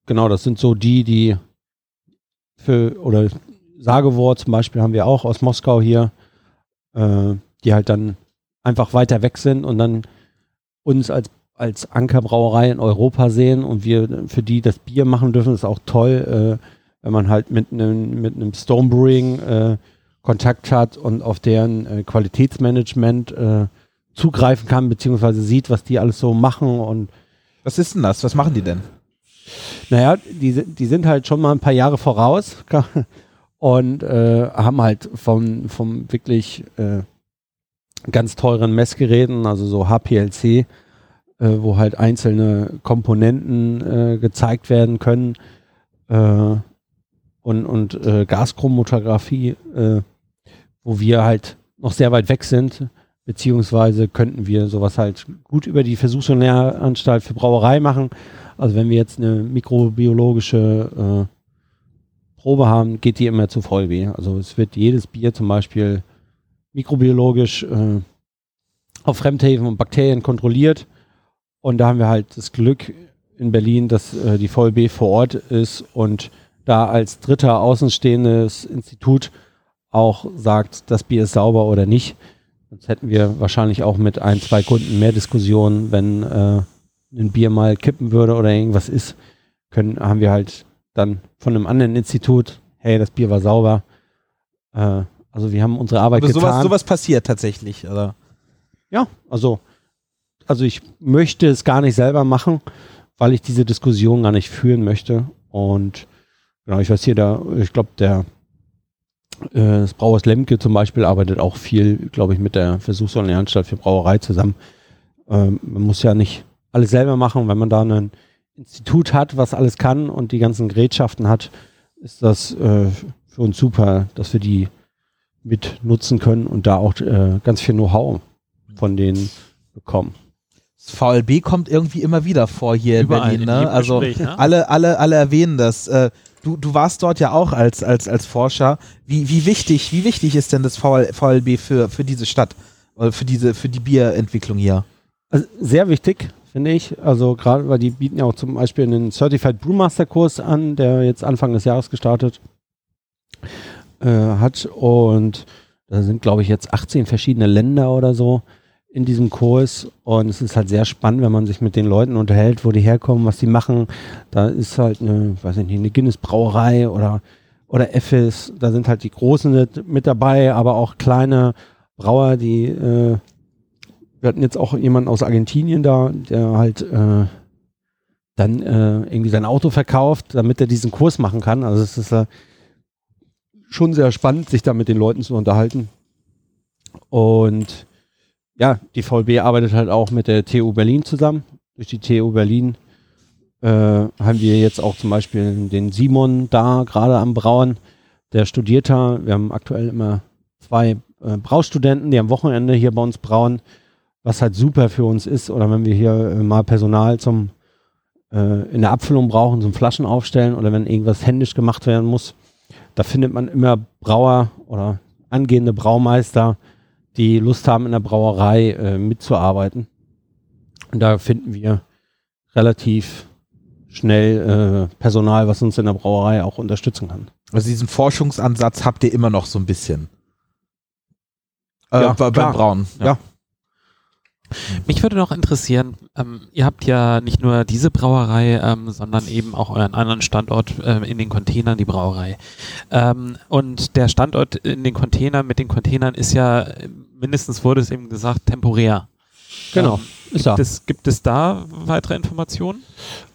genau, das sind so die, die für, oder Sagewort zum Beispiel haben wir auch aus Moskau hier, äh, die halt dann einfach weiter weg sind und dann uns als, als Ankerbrauerei in Europa sehen und wir für die das Bier machen dürfen, ist auch toll, äh, wenn man halt mit einem mit einem Stone Brewing äh, Kontakt hat und auf deren äh, Qualitätsmanagement äh, zugreifen kann, beziehungsweise sieht, was die alles so machen und Was ist denn das? Was machen die denn? naja, die, die sind halt schon mal ein paar Jahre voraus [LAUGHS] und äh, haben halt vom, vom wirklich äh, ganz teuren Messgeräten, also so HPLC, äh, wo halt einzelne Komponenten äh, gezeigt werden können äh, und, und äh, Gaschromotographie, äh, wo wir halt noch sehr weit weg sind, beziehungsweise könnten wir sowas halt gut über die Versuchsanstalt für Brauerei machen. Also wenn wir jetzt eine mikrobiologische äh, Probe haben, geht die immer zu VLB. Also es wird jedes Bier zum Beispiel mikrobiologisch äh, auf Fremdhefen und Bakterien kontrolliert. Und da haben wir halt das Glück in Berlin, dass äh, die VLB vor Ort ist und da als dritter außenstehendes Institut auch sagt, das Bier ist sauber oder nicht. Sonst hätten wir wahrscheinlich auch mit ein, zwei Kunden mehr Diskussionen, wenn äh, ein Bier mal kippen würde oder irgendwas ist, können, haben wir halt dann von einem anderen Institut, hey, das Bier war sauber. Äh, also wir haben unsere Arbeit Aber getan. sowas, sowas passiert tatsächlich, oder? Ja, also, also ich möchte es gar nicht selber machen, weil ich diese Diskussion gar nicht führen möchte. Und genau, ich weiß hier, der, ich glaube, der äh, das Brauers Lemke zum Beispiel arbeitet auch viel, glaube ich, mit der Versuchs- und Lernanstalt für Brauerei zusammen. Ähm, man muss ja nicht alles selber machen, wenn man da ein Institut hat, was alles kann und die ganzen Gerätschaften hat, ist das äh, für uns super, dass wir die mit nutzen können und da auch äh, ganz viel Know-how von denen bekommen. Das VLB kommt irgendwie immer wieder vor hier Überall in in Berlin. Ne? Also Gespräch, ne? alle, alle, alle erwähnen das. Äh, du, du warst dort ja auch als, als, als Forscher. Wie, wie wichtig, wie wichtig ist denn das VL, VLB für, für diese Stadt? Oder für diese, für die Bierentwicklung hier? Also sehr wichtig, finde ich. Also gerade, weil die bieten ja auch zum Beispiel einen Certified Brewmaster Kurs an, der jetzt Anfang des Jahres gestartet äh, hat. Und da sind, glaube ich, jetzt 18 verschiedene Länder oder so in diesem Kurs. Und es ist halt sehr spannend, wenn man sich mit den Leuten unterhält, wo die herkommen, was die machen. Da ist halt eine, weiß ich nicht, eine Guinness Brauerei oder, oder Effes. Da sind halt die Großen mit, mit dabei, aber auch kleine Brauer, die äh, wir hatten jetzt auch jemanden aus Argentinien da, der halt äh, dann äh, irgendwie sein Auto verkauft, damit er diesen Kurs machen kann. Also es ist äh, schon sehr spannend, sich da mit den Leuten zu unterhalten. Und ja, die VLB arbeitet halt auch mit der TU Berlin zusammen. Durch die TU Berlin äh, haben wir jetzt auch zum Beispiel den Simon da gerade am Brauen. Der studiert da. Wir haben aktuell immer zwei äh, Braustudenten, die am Wochenende hier bei uns brauen was halt super für uns ist, oder wenn wir hier äh, mal Personal zum äh, in der Abfüllung brauchen, zum Flaschen aufstellen oder wenn irgendwas händisch gemacht werden muss, da findet man immer Brauer oder angehende Braumeister, die Lust haben, in der Brauerei äh, mitzuarbeiten. Und da finden wir relativ schnell äh, Personal, was uns in der Brauerei auch unterstützen kann. Also diesen Forschungsansatz habt ihr immer noch so ein bisschen. Äh, Ja, bei- beim Brauen. Ja. Mich würde noch interessieren, ähm, ihr habt ja nicht nur diese Brauerei, ähm, sondern eben auch euren anderen Standort ähm, in den Containern, die Brauerei. Ähm, und der Standort in den Containern mit den Containern ist ja, mindestens wurde es eben gesagt, temporär. Genau, Ähm, ist gibt, es, gibt es da weitere Informationen?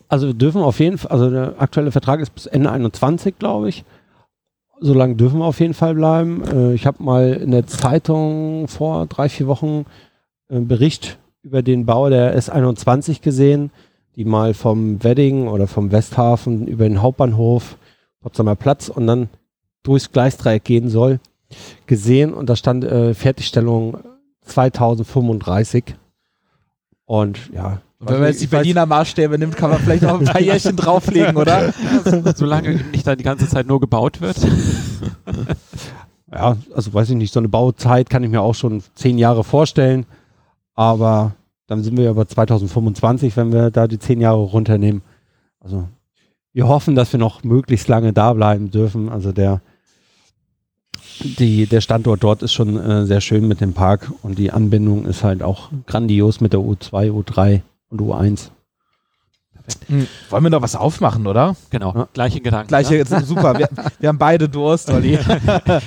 Also wir dürfen auf jeden Fall, also der aktuelle Vertrag ist bis Ende 21, glaube ich. So lange dürfen wir auf jeden Fall bleiben. Äh, ich habe mal in der Zeitung vor drei, vier Wochen Bericht über den Bau der S21 gesehen, die mal vom Wedding oder vom Westhafen über den Hauptbahnhof, Potsdamer Platz und dann durchs Gleisdreieck gehen soll, gesehen und da stand äh, Fertigstellung 2035. Und ja. Und wenn man jetzt die Berliner Maßstäbe nimmt, kann man vielleicht auch ein paar Jährchen [LAUGHS] drauflegen, oder? [LAUGHS] Solange nicht da die ganze Zeit nur gebaut wird. [LAUGHS] ja, also weiß ich nicht, so eine Bauzeit kann ich mir auch schon zehn Jahre vorstellen. Aber dann sind wir ja bei 2025, wenn wir da die zehn Jahre runternehmen. Also wir hoffen, dass wir noch möglichst lange da bleiben dürfen. Also der, die, der Standort dort ist schon äh, sehr schön mit dem Park und die Anbindung ist halt auch grandios mit der U2, U3 und U1. Hm. Wollen wir noch was aufmachen, oder? Genau, ja. gleiche Gedanken. Gleiche, ja? [LAUGHS] super. Wir, wir, haben beide Durst, [LAUGHS] Olli.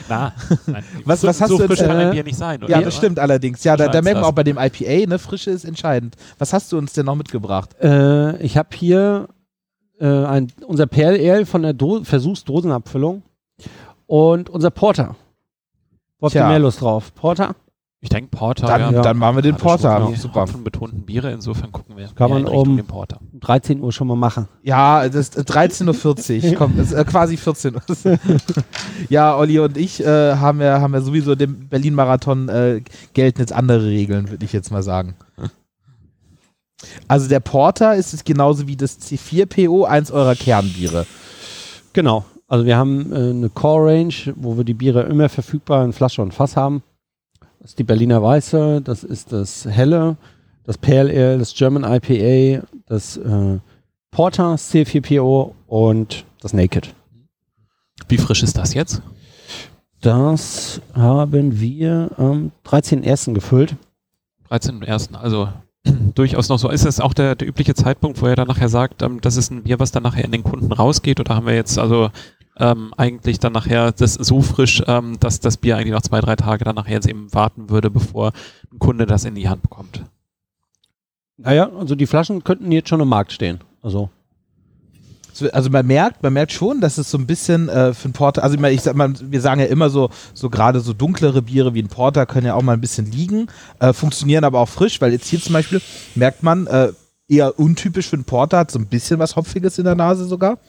Na, nein. [LAUGHS] was, was hast so du frisch kann ein Bier nicht sein, oder? Ja, das stimmt allerdings. Ja, da, da merken wir auch bei dem IPA, ne, Frische ist entscheidend. Was hast du uns denn noch mitgebracht? Äh, ich habe hier äh, ein, unser PLL von der Do Versuchsdosenabfüllung und unser Porter. Wo habt ihr mehr Lust drauf? Porter? Ich denke Porter. Dann, ja. dann machen wir den Porter. Genau. Super. Von betonten Biere, insofern gucken wir. Kann man um 13 Uhr schon mal machen. Ja, das ist 13.40 Uhr. [LAUGHS] Komm, ist, äh, quasi 14 Uhr. [LAUGHS] ja, Olli und ich äh, haben, ja, haben ja sowieso dem Berlin-Marathon äh, gelten jetzt andere Regeln, würde ich jetzt mal sagen. Also der Porter ist es genauso wie das C4PO, eins eurer Kernbiere. Genau. Also wir haben äh, eine Core Range, wo wir die Biere immer verfügbar in Flasche und Fass haben. Das ist die Berliner Weiße, das ist das Helle, das PLL, das German IPA, das äh, Porter C4PO und das Naked. Wie frisch ist das jetzt? Das haben wir am 13.01. gefüllt. 13.01. Also [CLEARS THROAT] durchaus noch so. Ist das auch der, der übliche Zeitpunkt, wo er dann nachher sagt, ähm, das ist ein Bier, was dann nachher in den Kunden rausgeht? Oder haben wir jetzt also ähm, eigentlich dann nachher das so frisch, ähm, dass das Bier eigentlich noch zwei, drei Tage dann nachher jetzt eben warten würde, bevor ein Kunde das in die Hand bekommt. Naja, also die Flaschen könnten jetzt schon im Markt stehen. Also. Also man merkt, man merkt schon, dass es so ein bisschen äh, für ein Porter, also ich, meine, ich sag mal, wir sagen ja immer so, so gerade so dunklere Biere wie ein Porter können ja auch mal ein bisschen liegen, äh, funktionieren aber auch frisch, weil jetzt hier zum Beispiel merkt man, äh, eher untypisch für einen Porter, hat so ein bisschen was Hopfiges in der Nase sogar.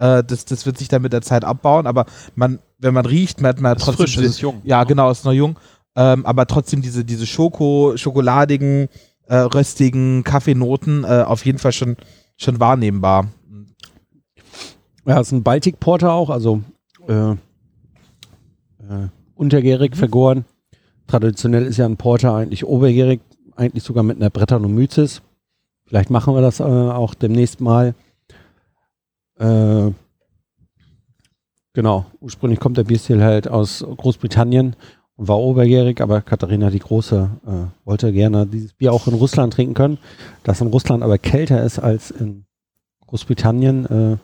Äh, das, das wird sich dann mit der Zeit abbauen, aber man, wenn man riecht, merkt man trotzdem. Ist frisch, ist jung. Ja, genau, ist noch jung. Ähm, aber trotzdem diese, diese Schoko, schokoladigen, äh, röstigen Kaffeenoten äh, auf jeden Fall schon, schon wahrnehmbar. Ja, es ist ein Baltic Porter auch, also äh, äh, untergärig mhm. vergoren. Traditionell ist ja ein Porter eigentlich obergärig, eigentlich sogar mit einer Brettanomyces. Vielleicht machen wir das äh, auch demnächst mal. Äh, genau, ursprünglich kommt der Bierstil halt aus Großbritannien und war oberjährig, aber Katharina die Große äh, wollte gerne dieses Bier auch in Russland trinken können. Das in Russland aber kälter ist als in Großbritannien, äh,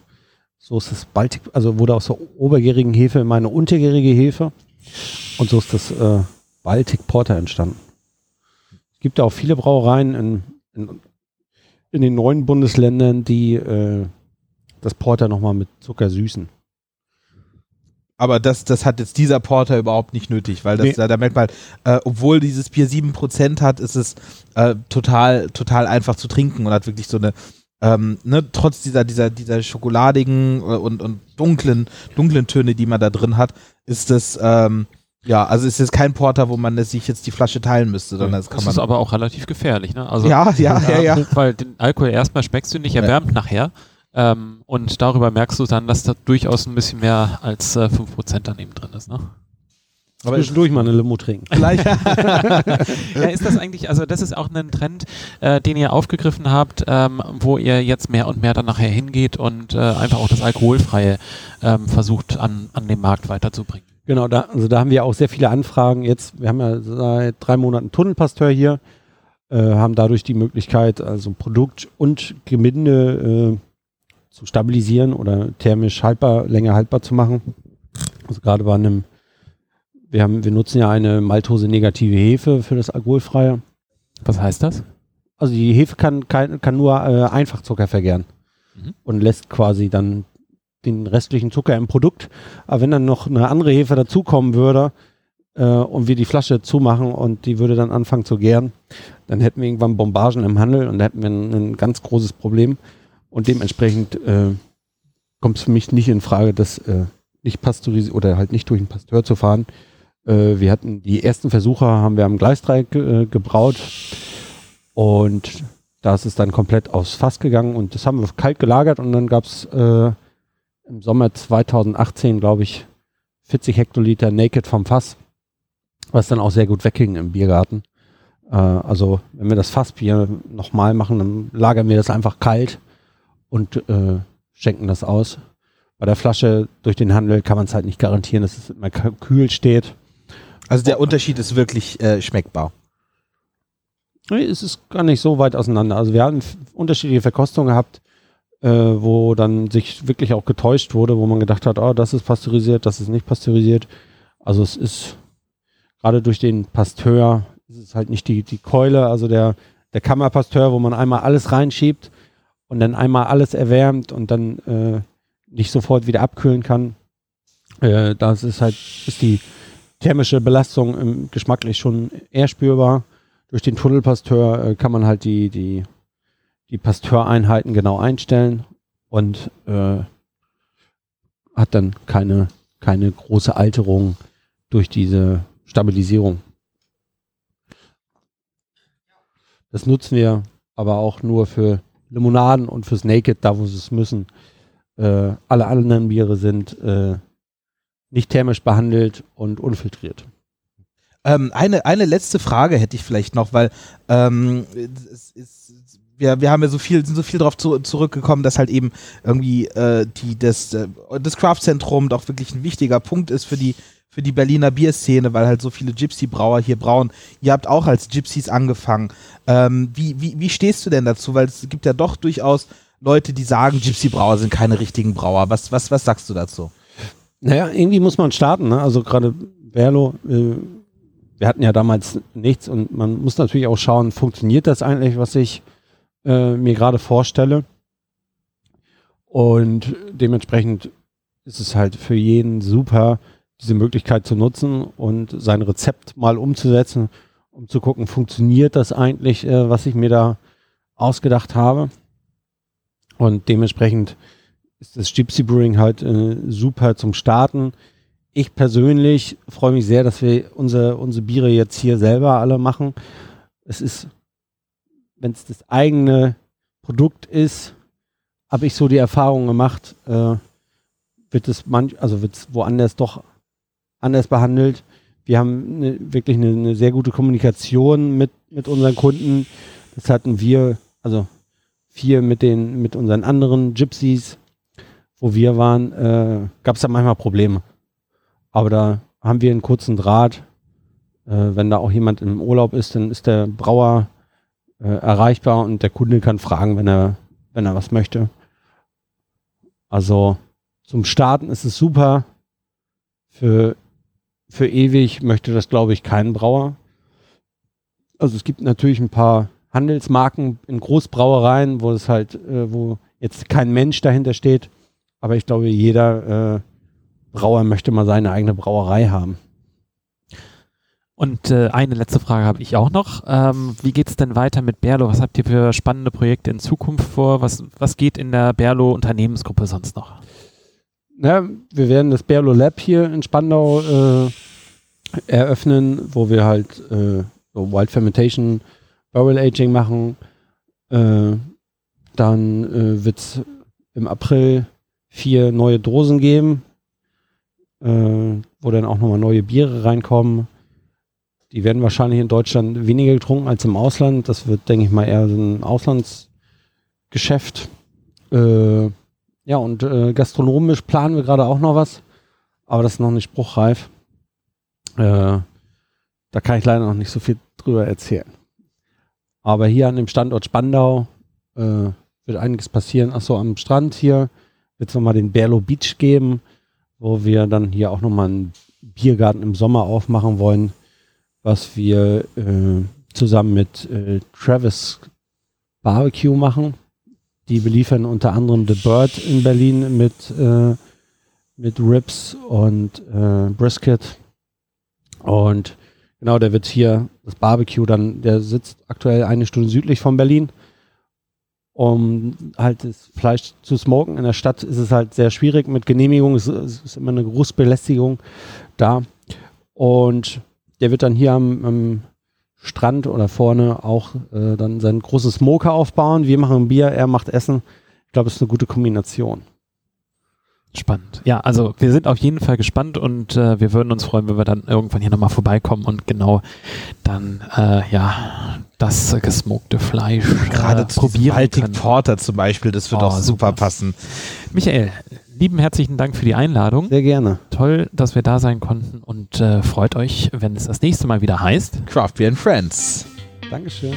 so ist das Baltik, also wurde aus der oberjährigen Hefe meine unterjährige Hefe und so ist das äh, Baltic Porter entstanden. Es gibt auch viele Brauereien in, in, in den neuen Bundesländern, die äh, das Porter nochmal mit Zucker süßen. Aber das, das hat jetzt dieser Porter überhaupt nicht nötig, weil das, nee. da, da merkt man, äh, obwohl dieses Bier 7% hat, ist es äh, total, total einfach zu trinken und hat wirklich so eine, ähm, ne, trotz dieser, dieser, dieser schokoladigen äh, und, und dunklen, dunklen Töne, die man da drin hat, ist es, ähm, ja, also ist jetzt kein Porter, wo man sich jetzt die Flasche teilen müsste, sondern das kann das man. ist aber auch relativ gefährlich, ne? Also, ja, ja, [LAUGHS] ja, ja. Weil den Alkohol erstmal schmeckst du nicht, erwärmt ja. nachher. Ähm, und darüber merkst du dann, dass da durchaus ein bisschen mehr als äh, 5% daneben drin ist. Ne? Aber zwischendurch mal eine Limo trinken. Vielleicht. [LAUGHS] [LAUGHS] ja, ist das eigentlich, also das ist auch ein Trend, äh, den ihr aufgegriffen habt, ähm, wo ihr jetzt mehr und mehr dann nachher hingeht und äh, einfach auch das Alkoholfreie ähm, versucht an, an den Markt weiterzubringen. Genau, da, also da haben wir auch sehr viele Anfragen. Jetzt, wir haben ja seit drei Monaten Tunnelpasteur hier, äh, haben dadurch die Möglichkeit, also Produkt und Geminde äh, zu stabilisieren oder thermisch haltbar, länger haltbar zu machen. Also gerade bei einem, wir haben, wir nutzen ja eine Maltose negative Hefe für das Alkoholfreie. Was heißt das? Also die Hefe kann, kann, kann nur äh, Einfachzucker vergären mhm. und lässt quasi dann den restlichen Zucker im Produkt. Aber wenn dann noch eine andere Hefe dazukommen würde, äh, und wir die Flasche zumachen und die würde dann anfangen zu gären, dann hätten wir irgendwann Bombagen im Handel und da hätten wir ein, ein ganz großes Problem. Und dementsprechend äh, kommt es für mich nicht in Frage, das äh, nicht pasteurisiert oder halt nicht durch einen Pasteur zu fahren. Äh, wir hatten die ersten Versuche, haben wir am Gleisdreieck äh, gebraut und da ist es dann komplett aufs Fass gegangen und das haben wir kalt gelagert und dann gab es äh, im Sommer 2018, glaube ich, 40 Hektoliter Naked vom Fass, was dann auch sehr gut wegging im Biergarten. Äh, also wenn wir das Fassbier nochmal machen, dann lagern wir das einfach kalt und äh, schenken das aus. Bei der Flasche durch den Handel kann man es halt nicht garantieren, dass es immer kühl steht. Also der Unterschied ist wirklich äh, schmeckbar. Nee, es ist gar nicht so weit auseinander. Also wir haben unterschiedliche Verkostungen gehabt, äh, wo dann sich wirklich auch getäuscht wurde, wo man gedacht hat, oh, das ist pasteurisiert, das ist nicht pasteurisiert. Also es ist gerade durch den Pasteur, ist es halt nicht die, die Keule, also der, der Kammerpasteur, wo man einmal alles reinschiebt und dann einmal alles erwärmt und dann äh, nicht sofort wieder abkühlen kann. Äh, das ist halt, ist die thermische Belastung im, geschmacklich schon eher spürbar. Durch den Tunnelpasteur äh, kann man halt die, die, die Pasteureinheiten genau einstellen und äh, hat dann keine, keine große Alterung durch diese Stabilisierung. Das nutzen wir aber auch nur für Limonaden und fürs Naked, da wo sie es müssen. Äh, alle anderen Biere sind äh, nicht thermisch behandelt und unfiltriert. Ähm, eine, eine letzte Frage hätte ich vielleicht noch, weil ähm, es, es, wir, wir haben ja so viel, sind so viel darauf zu, zurückgekommen, dass halt eben irgendwie äh, die, das, äh, das Craft-Zentrum doch wirklich ein wichtiger Punkt ist für die, für die Berliner Bierszene, weil halt so viele Gypsy-Brauer hier brauen. Ihr habt auch als Gypsies angefangen. Ähm, wie, wie, wie stehst du denn dazu? Weil es gibt ja doch durchaus Leute, die sagen, Gypsy-Brauer sind keine richtigen Brauer. Was, was, was sagst du dazu? Naja, irgendwie muss man starten. Ne? Also gerade Berlo, äh, wir hatten ja damals nichts und man muss natürlich auch schauen, funktioniert das eigentlich, was ich äh, mir gerade vorstelle? Und dementsprechend ist es halt für jeden super, diese Möglichkeit zu nutzen und sein Rezept mal umzusetzen, um zu gucken, funktioniert das eigentlich, äh, was ich mir da ausgedacht habe? Und dementsprechend ist das Gypsy Brewing halt äh, super zum Starten. Ich persönlich freue mich sehr, dass wir unsere, unsere Biere jetzt hier selber alle machen. Es ist, wenn es das eigene Produkt ist, habe ich so die Erfahrung gemacht, äh, wird es manch, also wird es woanders doch anders behandelt. Wir haben eine, wirklich eine, eine, sehr gute Kommunikation mit, mit unseren Kunden. Das hatten wir, also vier mit den, mit unseren anderen Gypsies, wo wir waren, äh, gab es da manchmal Probleme. Aber da haben wir einen kurzen Draht. Äh, wenn da auch jemand im Urlaub ist, dann ist der Brauer äh, erreichbar und der Kunde kann fragen, wenn er, wenn er was möchte. Also zum Starten ist es super. Für, für ewig möchte das, glaube ich, kein Brauer. Also es gibt natürlich ein paar Handelsmarken in Großbrauereien, wo es halt, äh, wo jetzt kein Mensch dahinter steht. Aber ich glaube, jeder äh, Brauer möchte mal seine eigene Brauerei haben. Und äh, eine letzte Frage habe ich auch noch. Ähm, wie geht es denn weiter mit Berlo? Was habt ihr für spannende Projekte in Zukunft vor? Was, was geht in der Berlo Unternehmensgruppe sonst noch? Ja, wir werden das Berlo Lab hier in Spandau äh, eröffnen, wo wir halt äh, so Wild Fermentation, Barrel Aging machen. Äh, dann äh, wird es im April vier neue Dosen geben äh, wo dann auch nochmal neue Biere reinkommen. Die werden wahrscheinlich in Deutschland weniger getrunken als im Ausland. Das wird, denke ich mal, eher so ein Auslandsgeschäft. Äh, ja, und äh, gastronomisch planen wir gerade auch noch was, aber das ist noch nicht spruchreif. Äh, da kann ich leider noch nicht so viel drüber erzählen. Aber hier an dem Standort Spandau äh, wird einiges passieren. Achso, am Strand hier wird es nochmal den Berlo Beach geben wo wir dann hier auch nochmal einen Biergarten im Sommer aufmachen wollen, was wir äh, zusammen mit äh, Travis Barbecue machen. Die beliefern unter anderem The Bird in Berlin mit, äh, mit Ribs und äh, Brisket. Und genau, der wird hier, das Barbecue dann, der sitzt aktuell eine Stunde südlich von Berlin. Um halt das Fleisch zu smoken. In der Stadt ist es halt sehr schwierig mit Genehmigung. Es ist, es ist immer eine Geruchsbelästigung da. Und der wird dann hier am, am Strand oder vorne auch äh, dann sein großes Smoker aufbauen. Wir machen Bier, er macht Essen. Ich glaube, es ist eine gute Kombination. Spannend. Ja, also wir sind auf jeden Fall gespannt und äh, wir würden uns freuen, wenn wir dann irgendwann hier nochmal vorbeikommen und genau dann äh, ja das gesmokte Fleisch Gerade äh, zu probieren Baltic können. Porter zum Beispiel, das wird Oh, auch super, super. passen. Michael, lieben herzlichen Dank für die Einladung. Sehr gerne. Toll, dass wir da sein konnten und äh, freut euch, wenn es das nächste Mal wieder heißt. Craft Beer and Friends. Dankeschön.